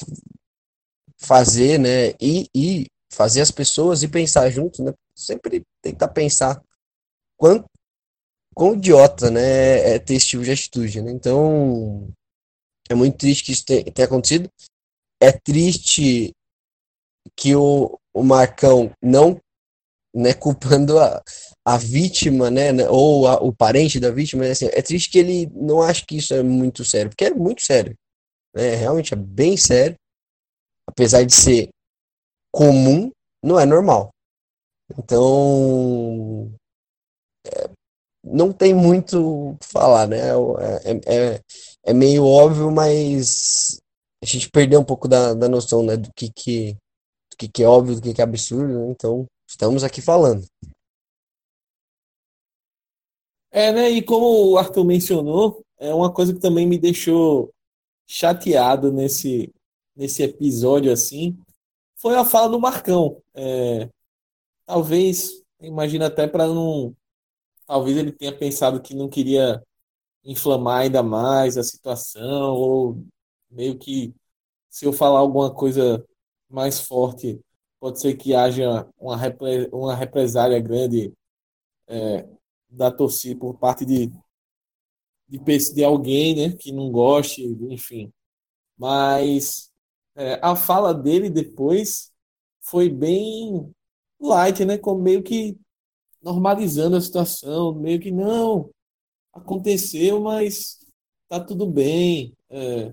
[SPEAKER 2] fazer, né? E, e fazer as pessoas e pensar junto, né? Sempre tentar pensar quão, quão idiota, né? É ter esse tipo de atitude, né? Então é muito triste que isso tenha acontecido. É triste que o, o Marcão não né, culpando a, a vítima, né, né, ou a, o parente da vítima, né, assim, é triste que ele não ache que isso é muito sério, porque é muito sério, né, realmente é bem sério, apesar de ser comum, não é normal. Então, é, não tem muito o que falar, né, é, é, é, é meio óbvio, mas a gente perdeu um pouco da, da noção, né, do que que, do que, que é óbvio, do que, que é absurdo, né, então estamos aqui falando.
[SPEAKER 1] É, né? E como o Arthur mencionou, é uma coisa que também me deixou chateado nesse, nesse episódio assim, foi a fala do Marcão. É, talvez, imagina até para não. Talvez ele tenha pensado que não queria inflamar ainda mais a situação, ou meio que se eu falar alguma coisa mais forte, pode ser que haja uma, repre, uma represália grande é, da torcida por parte de, de, de alguém né, que não goste, enfim. Mas é, a fala dele depois foi bem light, né? Como meio que normalizando a situação, meio que não aconteceu, mas tá tudo bem. É,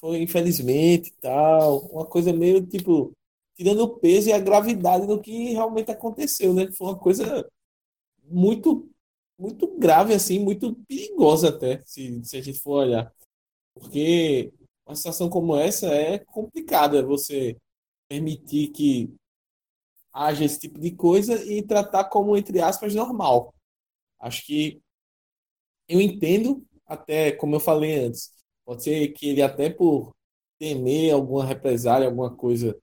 [SPEAKER 1] foi infelizmente tal, uma coisa meio tipo tirando o peso e a gravidade do que realmente aconteceu, né? Foi uma coisa muito muito grave assim, muito perigosa até, se, se a gente for olhar. Porque uma situação como essa é complicada você permitir que haja esse tipo de coisa e tratar como entre aspas normal. Acho que eu entendo até como eu falei antes, pode ser que ele até por temer alguma represália, alguma coisa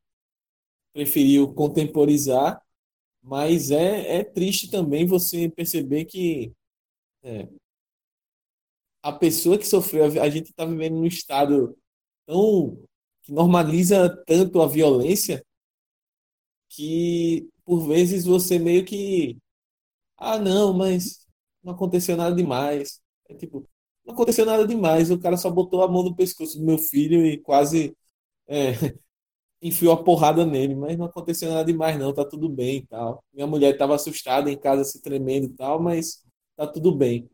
[SPEAKER 1] preferiu contemporizar, mas é, é triste também você perceber que é, a pessoa que sofreu, a gente está vivendo num estado tão que normaliza tanto a violência que por vezes você meio que ah não, mas não aconteceu nada demais. É tipo, não aconteceu nada demais, o cara só botou a mão no pescoço do meu filho e quase é, enfiou a porrada nele, mas não aconteceu nada demais não, tá tudo bem e tal. Minha mulher estava assustada em casa, se tremendo e tal, mas tá tudo bem.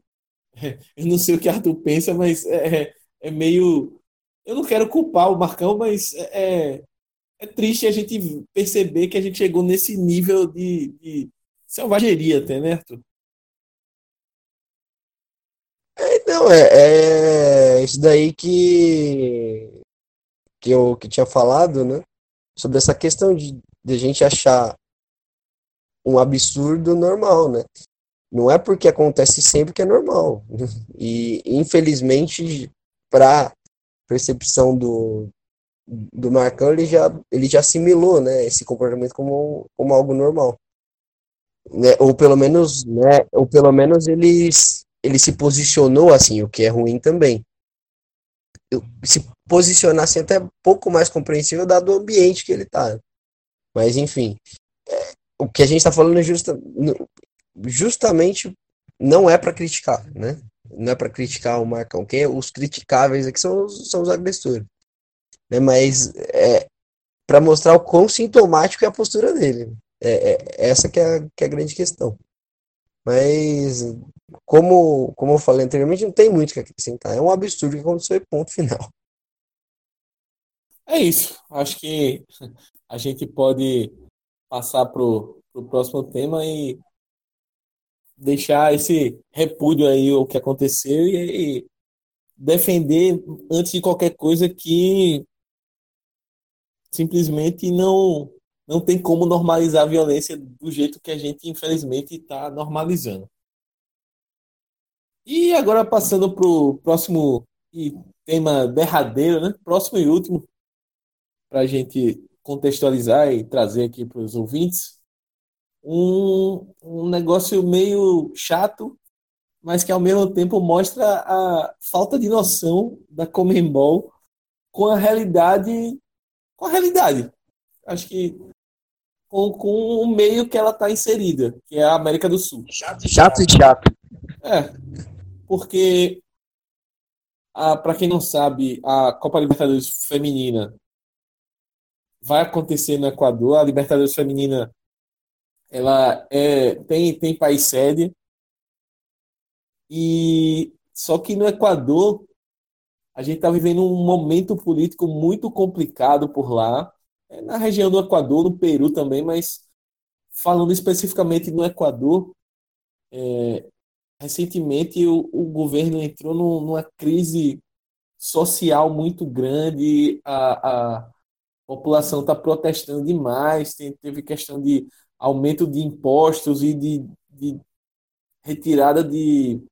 [SPEAKER 1] Eu não sei o que Arthur pensa, mas é, é, é meio. Eu não quero culpar o Marcão, mas é, é, é triste a gente perceber que a gente chegou nesse nível de, de selvageria até, né, Arthur?
[SPEAKER 2] É, não, é, é isso daí que, que eu que tinha falado, né? Sobre essa questão de, de a gente achar um absurdo normal, né? Não é porque acontece sempre que é normal. E, infelizmente, para percepção do, do Marcão, ele já, ele já assimilou né, esse comportamento como, como algo normal. Né? Ou pelo menos, né, ou pelo menos ele, ele se posicionou assim, o que é ruim também. Se posicionar assim, até pouco mais compreensível dado o ambiente que ele está. Mas enfim, é, o que a gente está falando justa, justamente não é para criticar, né? Não é para criticar o Marcão. Quem é, os criticáveis aqui são, são os agressores. Né? Mas é para mostrar o quão sintomático é a postura dele. É, é, essa que é, a, que é a grande questão. Mas, como, como eu falei anteriormente, não tem muito que acrescentar. É um absurdo que aconteceu e ponto final.
[SPEAKER 1] É isso. Acho que a gente pode passar para o próximo tema e deixar esse repúdio aí o que aconteceu e, e defender antes de qualquer coisa que simplesmente não não tem como normalizar a violência do jeito que a gente infelizmente está normalizando. E agora passando para o próximo tema derradeiro, né? Próximo e último, para a gente contextualizar e trazer aqui para os ouvintes um, um negócio meio chato, mas que ao mesmo tempo mostra a falta de noção da Comembol com a realidade, com a realidade. Acho que com, com o meio que ela está inserida, que é a América do Sul.
[SPEAKER 2] Chato, chato e chato.
[SPEAKER 1] É, porque para quem não sabe, a Copa Libertadores Feminina vai acontecer no Equador. A Libertadores Feminina ela é, tem, tem país sede. E só que no Equador a gente está vivendo um momento político muito complicado por lá, é na região do Equador, no Peru também, mas falando especificamente no Equador, é, recentemente o, o, governo entrou no, numa crise social muito grande, a, a população está protestando demais, tem, teve questão de aumento de impostos e de, de retirada de.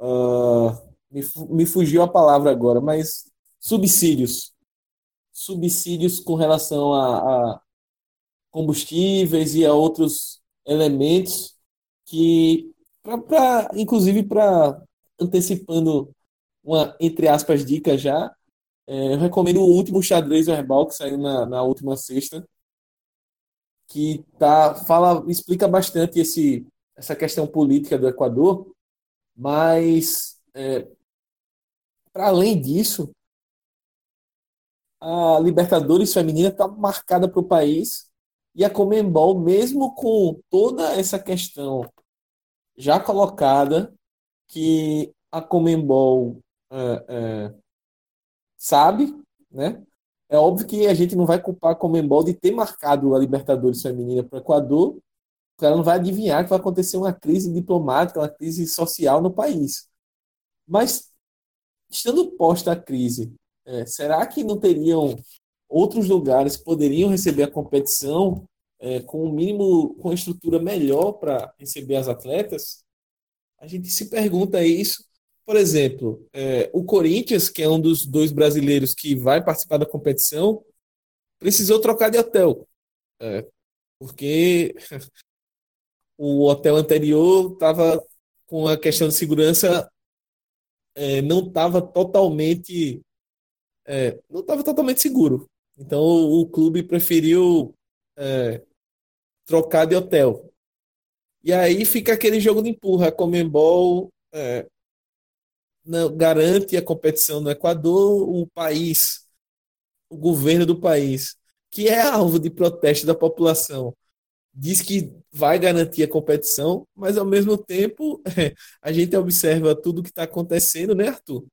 [SPEAKER 1] Uh, me, me fugiu a palavra agora, mas subsídios. Subsídios com relação a, a combustíveis e a outros elementos que, pra, pra inclusive, para antecipando uma, entre aspas, dica já, é, eu recomendo o último xadrez verbal que saiu na, na última sexta, que tá, fala, explica bastante esse, essa questão política do Equador, mas é, para além disso, a Libertadores feminina está marcada para o país e a Comembol, mesmo com toda essa questão já colocada, que a Comembol é, é, sabe, né? É óbvio que a gente não vai culpar a Comembol de ter marcado a Libertadores feminina para o Equador, porque ela não vai adivinhar que vai acontecer uma crise diplomática, uma crise social no país. Mas, estando posta a crise, é, será que não teriam outros lugares que poderiam receber a competição é, com o um mínimo, com estrutura melhor para receber as atletas? A gente se pergunta isso por exemplo, é, o Corinthians, que é um dos dois brasileiros que vai participar da competição, precisou trocar de hotel. É, porque o hotel anterior estava com a questão de segurança é, não estava totalmente é, não estava totalmente seguro. Então o, clube preferiu é, trocar de hotel. E aí fica aquele jogo de empurra, Comembol é, não, garante a competição no Equador, o país o governo do país, que é alvo de protesto da população, diz que vai garantir a competição, mas ao mesmo tempo a gente observa tudo que está acontecendo, né, Arthur?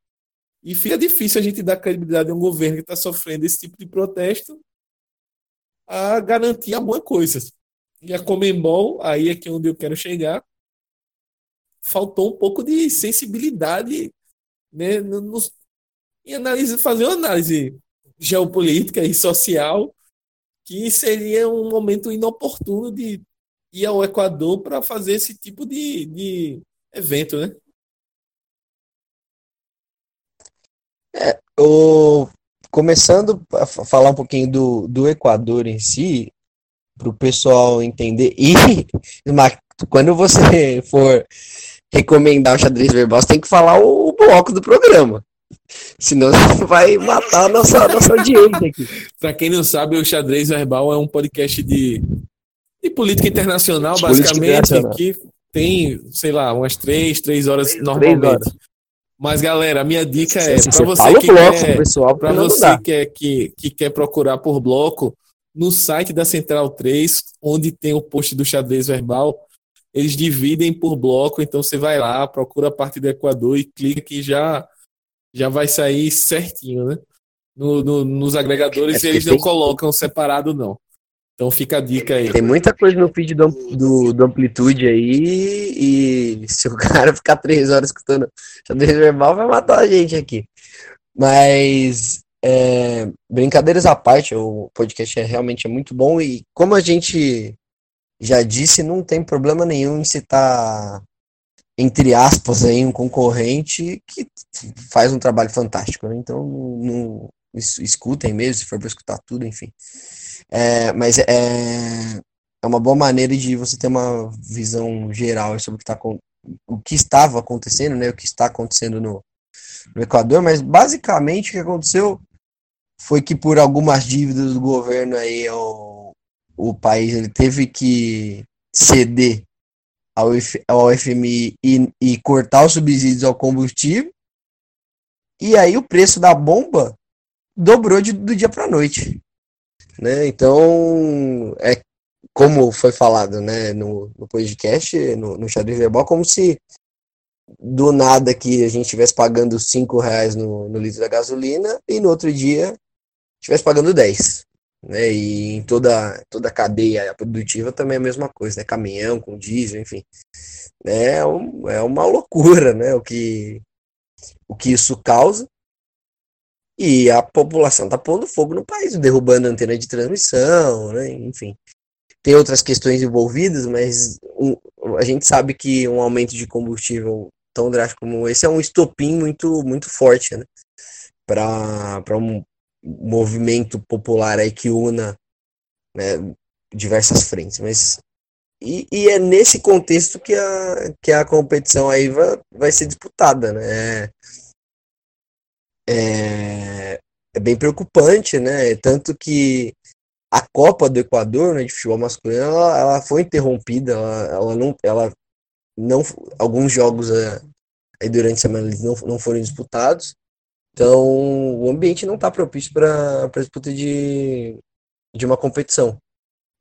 [SPEAKER 1] E fica difícil a gente dar credibilidade a um governo que está sofrendo esse tipo de protesto a garantir alguma coisa. E a Comembol, aí é que é onde eu quero chegar, faltou um pouco de sensibilidade né, nos, em fazer uma análise geopolítica e social que seria um momento inoportuno de ir ao Equador para fazer esse tipo de, de evento, né?
[SPEAKER 2] É, o, começando a falar um pouquinho do, do Equador em si, para o pessoal entender. E quando você for recomendar o xadrez verbal, você tem que falar o, bloco do programa. Senão você vai matar a nossa, nossa audiência aqui.
[SPEAKER 1] Para quem não sabe, o Xadrez Verbal é um podcast de, de política internacional, de basicamente, política internacional. que tem, sei lá, umas três, três horas três, normalmente. Três horas. Mas, galera, a minha dica é para você, que, quer, pessoal, pra você que, é, que, que quer procurar por bloco, no site da Central 3, onde tem o post do xadrez verbal, eles dividem por bloco, então você vai lá, procura a parte do Equador e clica que já, já vai sair certinho, né? No, no, nos agregadores é eles não colocam separado, não. Então fica a dica aí.
[SPEAKER 2] Tem muita coisa no feed do, do, do Amplitude aí, e se o cara ficar três horas escutando xadrez verbal, vai matar a gente aqui. Mas, é, brincadeiras à parte, o podcast é realmente é muito bom, e como a gente já disse, não tem problema nenhum em citar, entre aspas, aí, um concorrente que faz um trabalho fantástico, né? Então, não, escutem mesmo, se for para escutar tudo, enfim. É, mas é, é uma boa maneira de você ter uma visão geral sobre o que, tá, o que estava acontecendo, né, o que está acontecendo no, no Equador, mas basicamente o que aconteceu foi que por algumas dívidas do governo aí o, o país ele teve que ceder ao, ao FMI e, e cortar os subsídios ao combustível e aí o preço da bomba dobrou de, do dia para noite. Né? Então, é como foi falado né, no, no podcast, no, no xadrez verbal, como se do nada que a gente estivesse pagando 5 reais no, no litro da gasolina e no outro dia estivesse pagando 10. Né? E em toda, toda a cadeia produtiva também é a mesma coisa, né? Caminhão com diesel, enfim. É, um, é uma loucura, né? O que, o que isso causa. E a população está pondo fogo no país, derrubando antena de transmissão, né? enfim. Tem outras questões envolvidas, mas um, a gente sabe que um aumento de combustível tão drástico como esse é um estopim muito, muito forte né? para um movimento popular aí que una né, diversas frentes. Mas e, e, é nesse contexto que a, que a competição aí vai, vai ser disputada, né? é, é bem preocupante, né? Tanto que a Copa do Equador, né, de futebol masculino, ela, ela foi interrompida, ela, ela, não, ela não, alguns jogos é, aí durante a semana eles não, não foram disputados, então o ambiente não está propício para disputa de, de uma competição,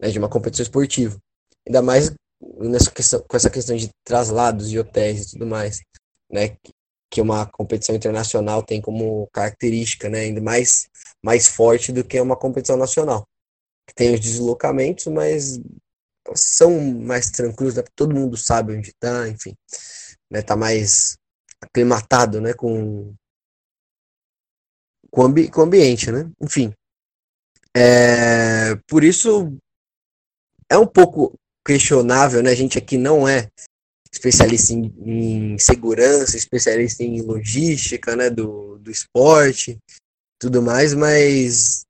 [SPEAKER 2] né, de uma competição esportiva, ainda mais nessa questão, com essa questão de traslados de hotéis e tudo mais, né, que uma competição internacional tem como característica, né, ainda mais, mais forte do que uma competição nacional. Tem os deslocamentos, mas são mais tranquilos, né, todo mundo sabe onde está, enfim, né, tá mais aclimatado, né, com, com, ambi com o ambiente, né, enfim. É, por isso, é um pouco questionável, né, a gente aqui não é especialista em, em, segurança, especialista em logística, né, do, do esporte, tudo mais, mas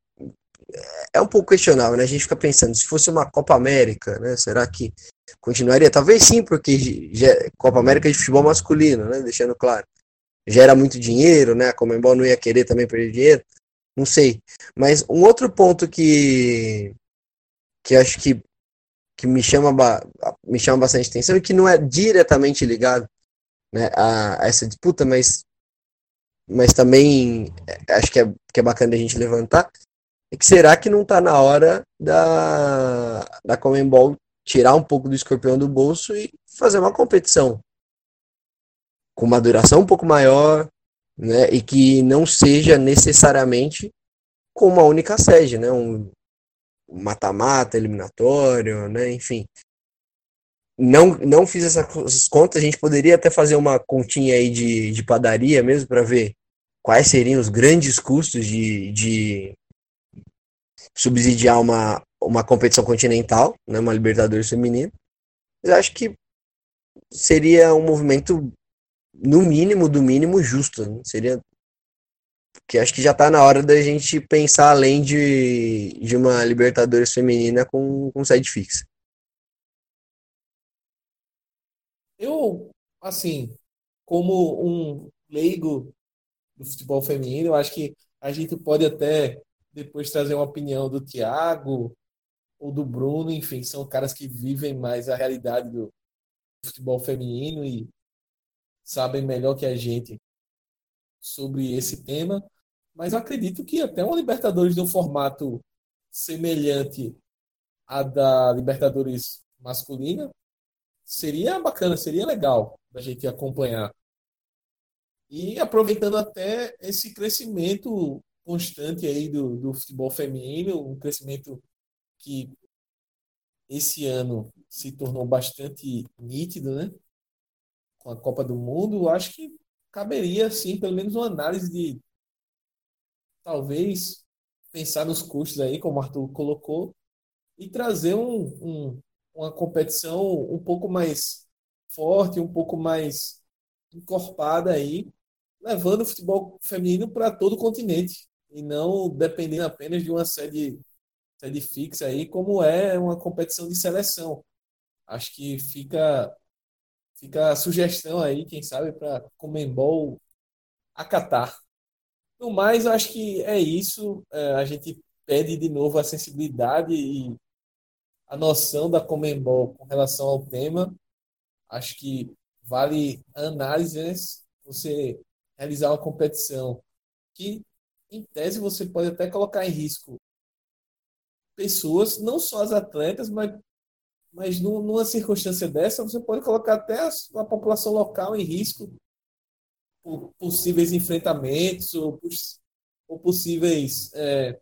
[SPEAKER 2] é um pouco questionável, né? A gente fica pensando, se fosse uma Copa América, né, será que continuaria? Talvez sim, porque já, Copa América de futebol masculino, né, deixando claro. Gera muito dinheiro, né? A Comembol não ia querer também perder dinheiro. Não sei. Mas um outro ponto que que acho que que me chama, me chama bastante atenção e que não é diretamente ligado né, a, a, essa disputa, mas, mas também acho que é, que é bacana a gente levantar, é que será que não está na hora da, da Comembol tirar um pouco do escorpião do bolso e fazer uma competição com uma duração um pouco maior, né, e que não seja necessariamente com uma única sede, né, um mata-mata, eliminatório, né, enfim. Não, não fiz essas contas, a gente poderia até fazer uma continha aí de, de padaria mesmo para ver quais seriam os grandes custos de, de subsidiar uma, uma competição continental, né, uma Libertadores feminina. Mas acho que seria um movimento, no mínimo, do mínimo, justo. Né? Seria. Porque acho que já está na hora da gente pensar além de, de uma Libertadores feminina com, com sede fixa.
[SPEAKER 1] Eu, assim, como um leigo do futebol feminino, eu acho que a gente pode até depois trazer uma opinião do Thiago ou do Bruno, enfim, são caras que vivem mais a realidade do futebol feminino e sabem melhor que a gente sobre esse tema. Mas eu acredito que até uma Libertadores de um formato semelhante à da Libertadores masculina seria bacana, seria legal da gente acompanhar. E aproveitando até esse crescimento constante aí do, do futebol feminino, um crescimento que esse ano se tornou bastante nítido, né? Com a Copa do Mundo, acho que caberia, sim, pelo menos uma análise de talvez pensar nos custos aí, como o Arthur colocou, e trazer um, um, uma competição um pouco mais forte, um pouco mais encorpada aí, levando o futebol feminino para todo o continente e não dependendo apenas de uma sede, sede fixa aí, como é uma competição de seleção. Acho que fica, fica a sugestão aí, quem sabe, para Comembol acatar. No mais, acho que é isso. É, a gente pede de novo a sensibilidade e a noção da Comembol com relação ao tema. Acho que vale a análise, né? Você realizar uma competição que em tese, você pode até colocar em risco pessoas, não só as atletas, mas, mas numa circunstância dessa, você pode colocar até a, a população local em risco por possíveis enfrentamentos ou, ou possíveis é,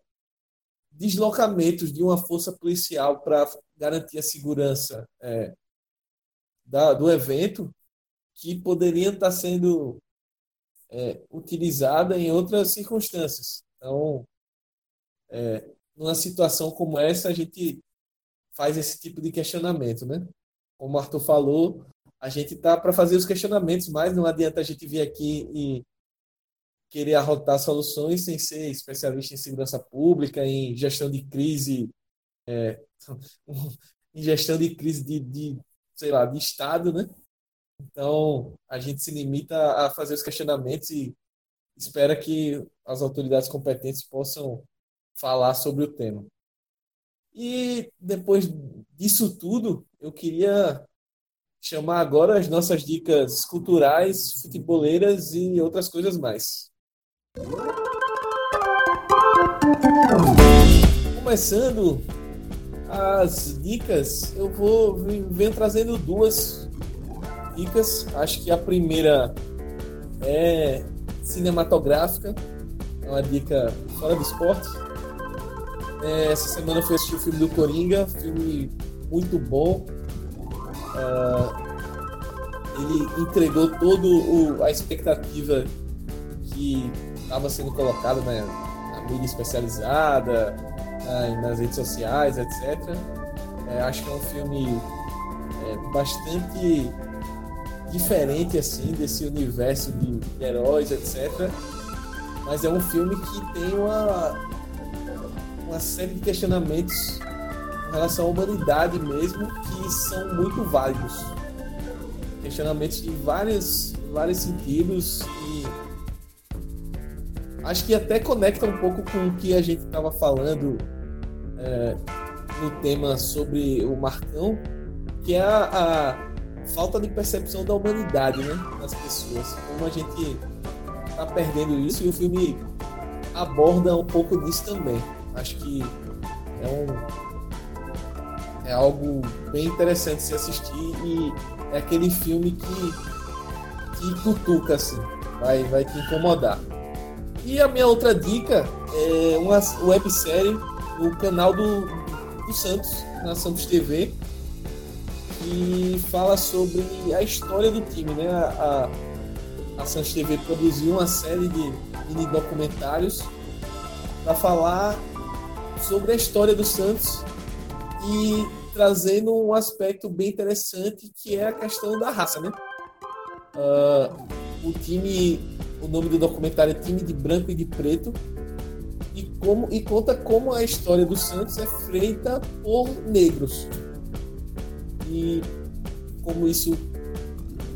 [SPEAKER 1] deslocamentos de uma força policial para garantir a segurança é, da, do evento que poderiam estar sendo é, utilizada em outras circunstâncias. Então, é, numa situação como essa, a gente faz esse tipo de questionamento, né? Como o Arthur falou, a gente tá para fazer os questionamentos, mas não adianta a gente vir aqui e querer arrotar soluções sem ser especialista em segurança pública, em gestão de crise, é, em gestão de crise de, de, sei lá, de Estado, né? Então, a gente se limita a fazer os questionamentos e espera que as autoridades competentes possam falar sobre o tema. E depois disso tudo, eu queria chamar agora as nossas dicas culturais, futeboleiras e outras coisas mais. Começando as dicas, eu vou venho trazendo duas dicas. Acho que a primeira é cinematográfica, é uma dica fora do esporte. É, essa semana eu fui assistir o filme do Coringa, filme muito bom. Uh, ele entregou toda a expectativa que estava sendo colocada na, na mídia especializada, na, nas redes sociais, etc. É, acho que é um filme é, bastante diferente assim desse universo de, heróis, etc. Mas é um filme que tem uma, uma série de questionamentos em relação à humanidade mesmo que são muito válidos. Questionamentos de vários, vários sentidos e acho que até conecta um pouco com o que a gente estava falando é, no tema sobre o Marcão, que é a, a falta de percepção da humanidade, né? Das pessoas. Como a gente tá perdendo isso e o filme aborda um pouco disso também. Acho que é um é algo bem interessante se assistir e é aquele filme que que cutuca assim, vai vai te incomodar. E a minha outra dica é uma websérie no canal do, do Santos, na Santos TV, que fala sobre a história do time, né? A, a, Santos TV produziu uma série de mini documentários para falar sobre a história do Santos e trazendo um aspecto bem interessante que é a questão da raça, né? Uh, o time, o nome do documentário é Time de Branco e de Preto e como e conta como a história do Santos é feita por negros e como isso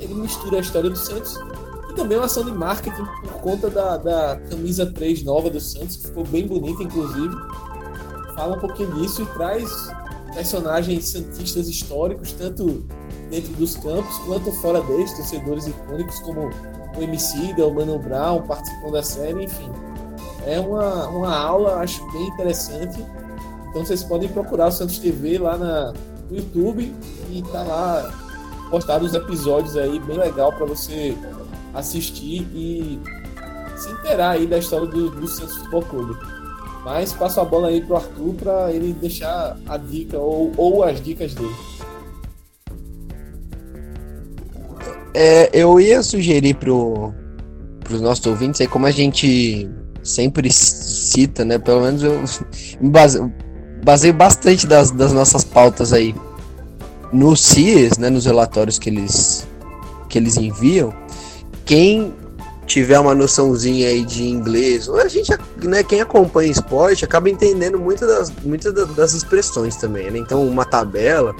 [SPEAKER 1] ele mistura a história do Santos e também uma ação de marketing por conta da, da camisa 3 nova do Santos que ficou bem bonita inclusive fala um pouquinho disso e traz personagens santistas históricos, tanto dentro dos campos quanto fora deles, torcedores icônicos como o MC, o Mano Brown participam da série, enfim. É uma, uma aula, acho bem interessante. Então vocês podem procurar o Santos TV lá na, no YouTube e tá lá postado os episódios aí, bem legal para você assistir e se inteirar aí da história do, do Santos Futebol Clube. Mas passo a bola aí pro Arthur para ele deixar a dica ou, ou as dicas dele.
[SPEAKER 2] É, eu ia sugerir pro, pros nossos ouvintes aí, como a gente sempre cita, né? Pelo menos eu baseio, baseio bastante das, das nossas pautas aí no CIES, né? Nos relatórios que eles, que eles enviam. Quem tiver uma noçãozinha aí de inglês, a gente, né, quem acompanha esporte acaba entendendo muitas das, das expressões também, né? Então, uma tabela,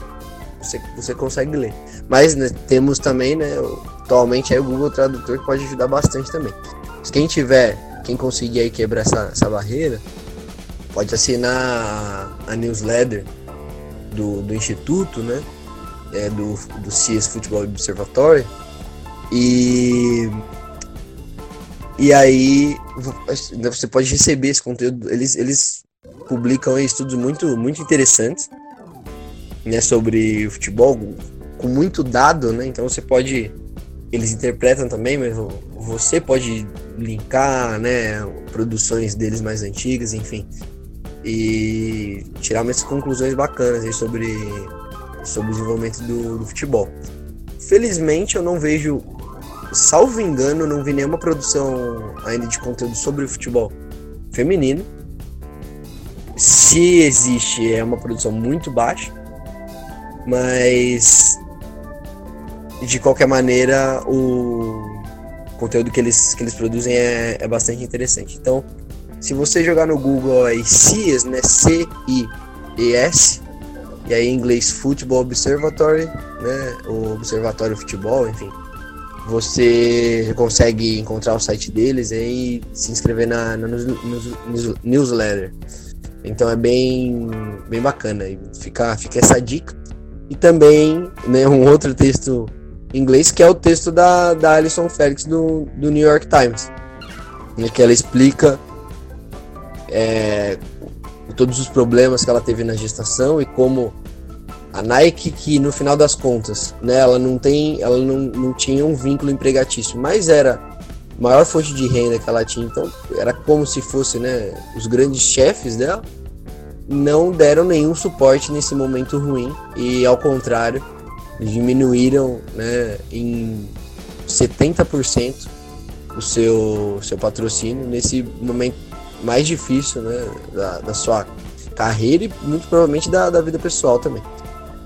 [SPEAKER 2] você, você consegue ler. Mas né, temos também, né, atualmente aí o Google Tradutor que pode ajudar bastante também. Se quem tiver, quem conseguir aí quebrar essa, essa barreira, pode assinar a newsletter do, do Instituto, né? É, do, do Futebol Observatório. E e aí você pode receber esse conteúdo. Eles, eles publicam estudos muito, muito interessantes né, sobre futebol, com muito dado, né? Então você pode. Eles interpretam também, mas você pode linkar né, produções deles mais antigas, enfim. E tirar umas conclusões bacanas sobre, sobre o desenvolvimento do, do futebol. Felizmente eu não vejo salvo engano, não vi nenhuma produção ainda de conteúdo sobre o futebol feminino. Se existe, é uma produção muito baixa, mas de qualquer maneira, o conteúdo que eles, que eles produzem é, é bastante interessante. Então, se você jogar no Google CIES, né, C-I-E-S, e aí em inglês Football Observatory, né, o Observatório Futebol, enfim, você consegue encontrar o site deles e se inscrever na, na news, news, newsletter. Então é bem, bem bacana. Fica, fica essa dica. E também né, um outro texto em inglês, que é o texto da, da Alison Felix do, do New York Times. Né, que ela explica é, todos os problemas que ela teve na gestação e como a Nike que no final das contas, né, ela não tem, ela não, não tinha um vínculo empregatício, mas era a maior fonte de renda que ela tinha, então era como se fosse, né, os grandes chefes dela não deram nenhum suporte nesse momento ruim e ao contrário, diminuíram, né, em 70% o seu seu patrocínio nesse momento mais difícil, né, da, da sua carreira e muito provavelmente da, da vida pessoal também.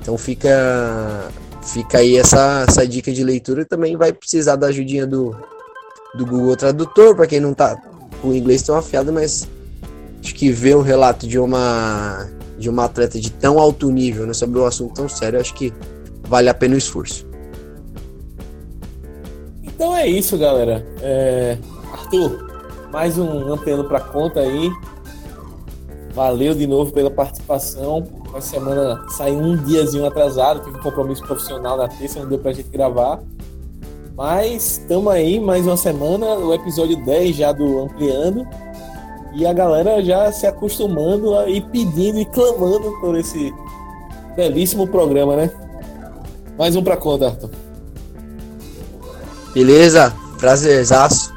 [SPEAKER 2] Então fica fica aí essa, essa dica de leitura. Também vai precisar da ajudinha do, do Google Tradutor, para quem não tá com o inglês tão afiado, mas acho que ver um relato de uma de uma atleta de tão alto nível né, sobre um assunto tão sério, acho que vale a pena o esforço.
[SPEAKER 1] Então é isso, galera. É... Arthur, mais um ampliando para conta aí. Valeu de novo pela participação. Uma semana saiu um diazinho atrasado, tive um compromisso profissional na terça, não deu pra gente gravar. Mas estamos aí, mais uma semana, o episódio 10 já do Ampliando. E a galera já se acostumando a ir pedindo e clamando por esse belíssimo programa, né? Mais um pra conta, Arthur.
[SPEAKER 2] Beleza? Prazerzaço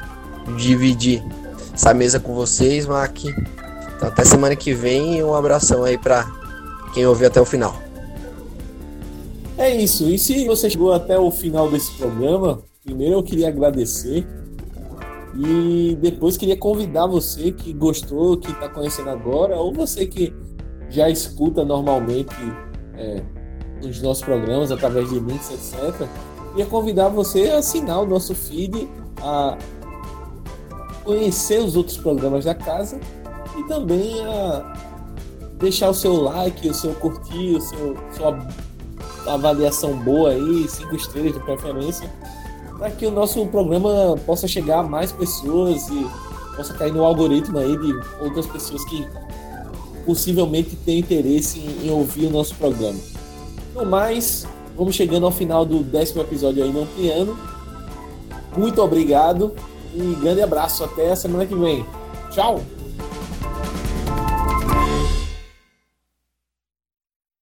[SPEAKER 2] dividir essa mesa com vocês, Mac. Então até semana que vem um abração aí pra quem ouviu até o final.
[SPEAKER 1] É isso. E se você chegou até o final desse programa, primeiro eu queria agradecer e depois queria convidar você que gostou, que está conhecendo agora, ou você que já escuta normalmente é, os nossos programas através de links, etc. Queria convidar você a assinar o nosso feed, a conhecer os outros programas da casa e também a deixar o seu like, o seu curtir, o seu, sua avaliação boa aí, cinco estrelas de preferência para que o nosso programa possa chegar a mais pessoas e possa cair no algoritmo aí de outras pessoas que possivelmente têm interesse em, em ouvir o nosso programa. No mais, vamos chegando ao final do décimo episódio aí no piano. Muito obrigado e grande abraço. Até a semana que vem. Tchau!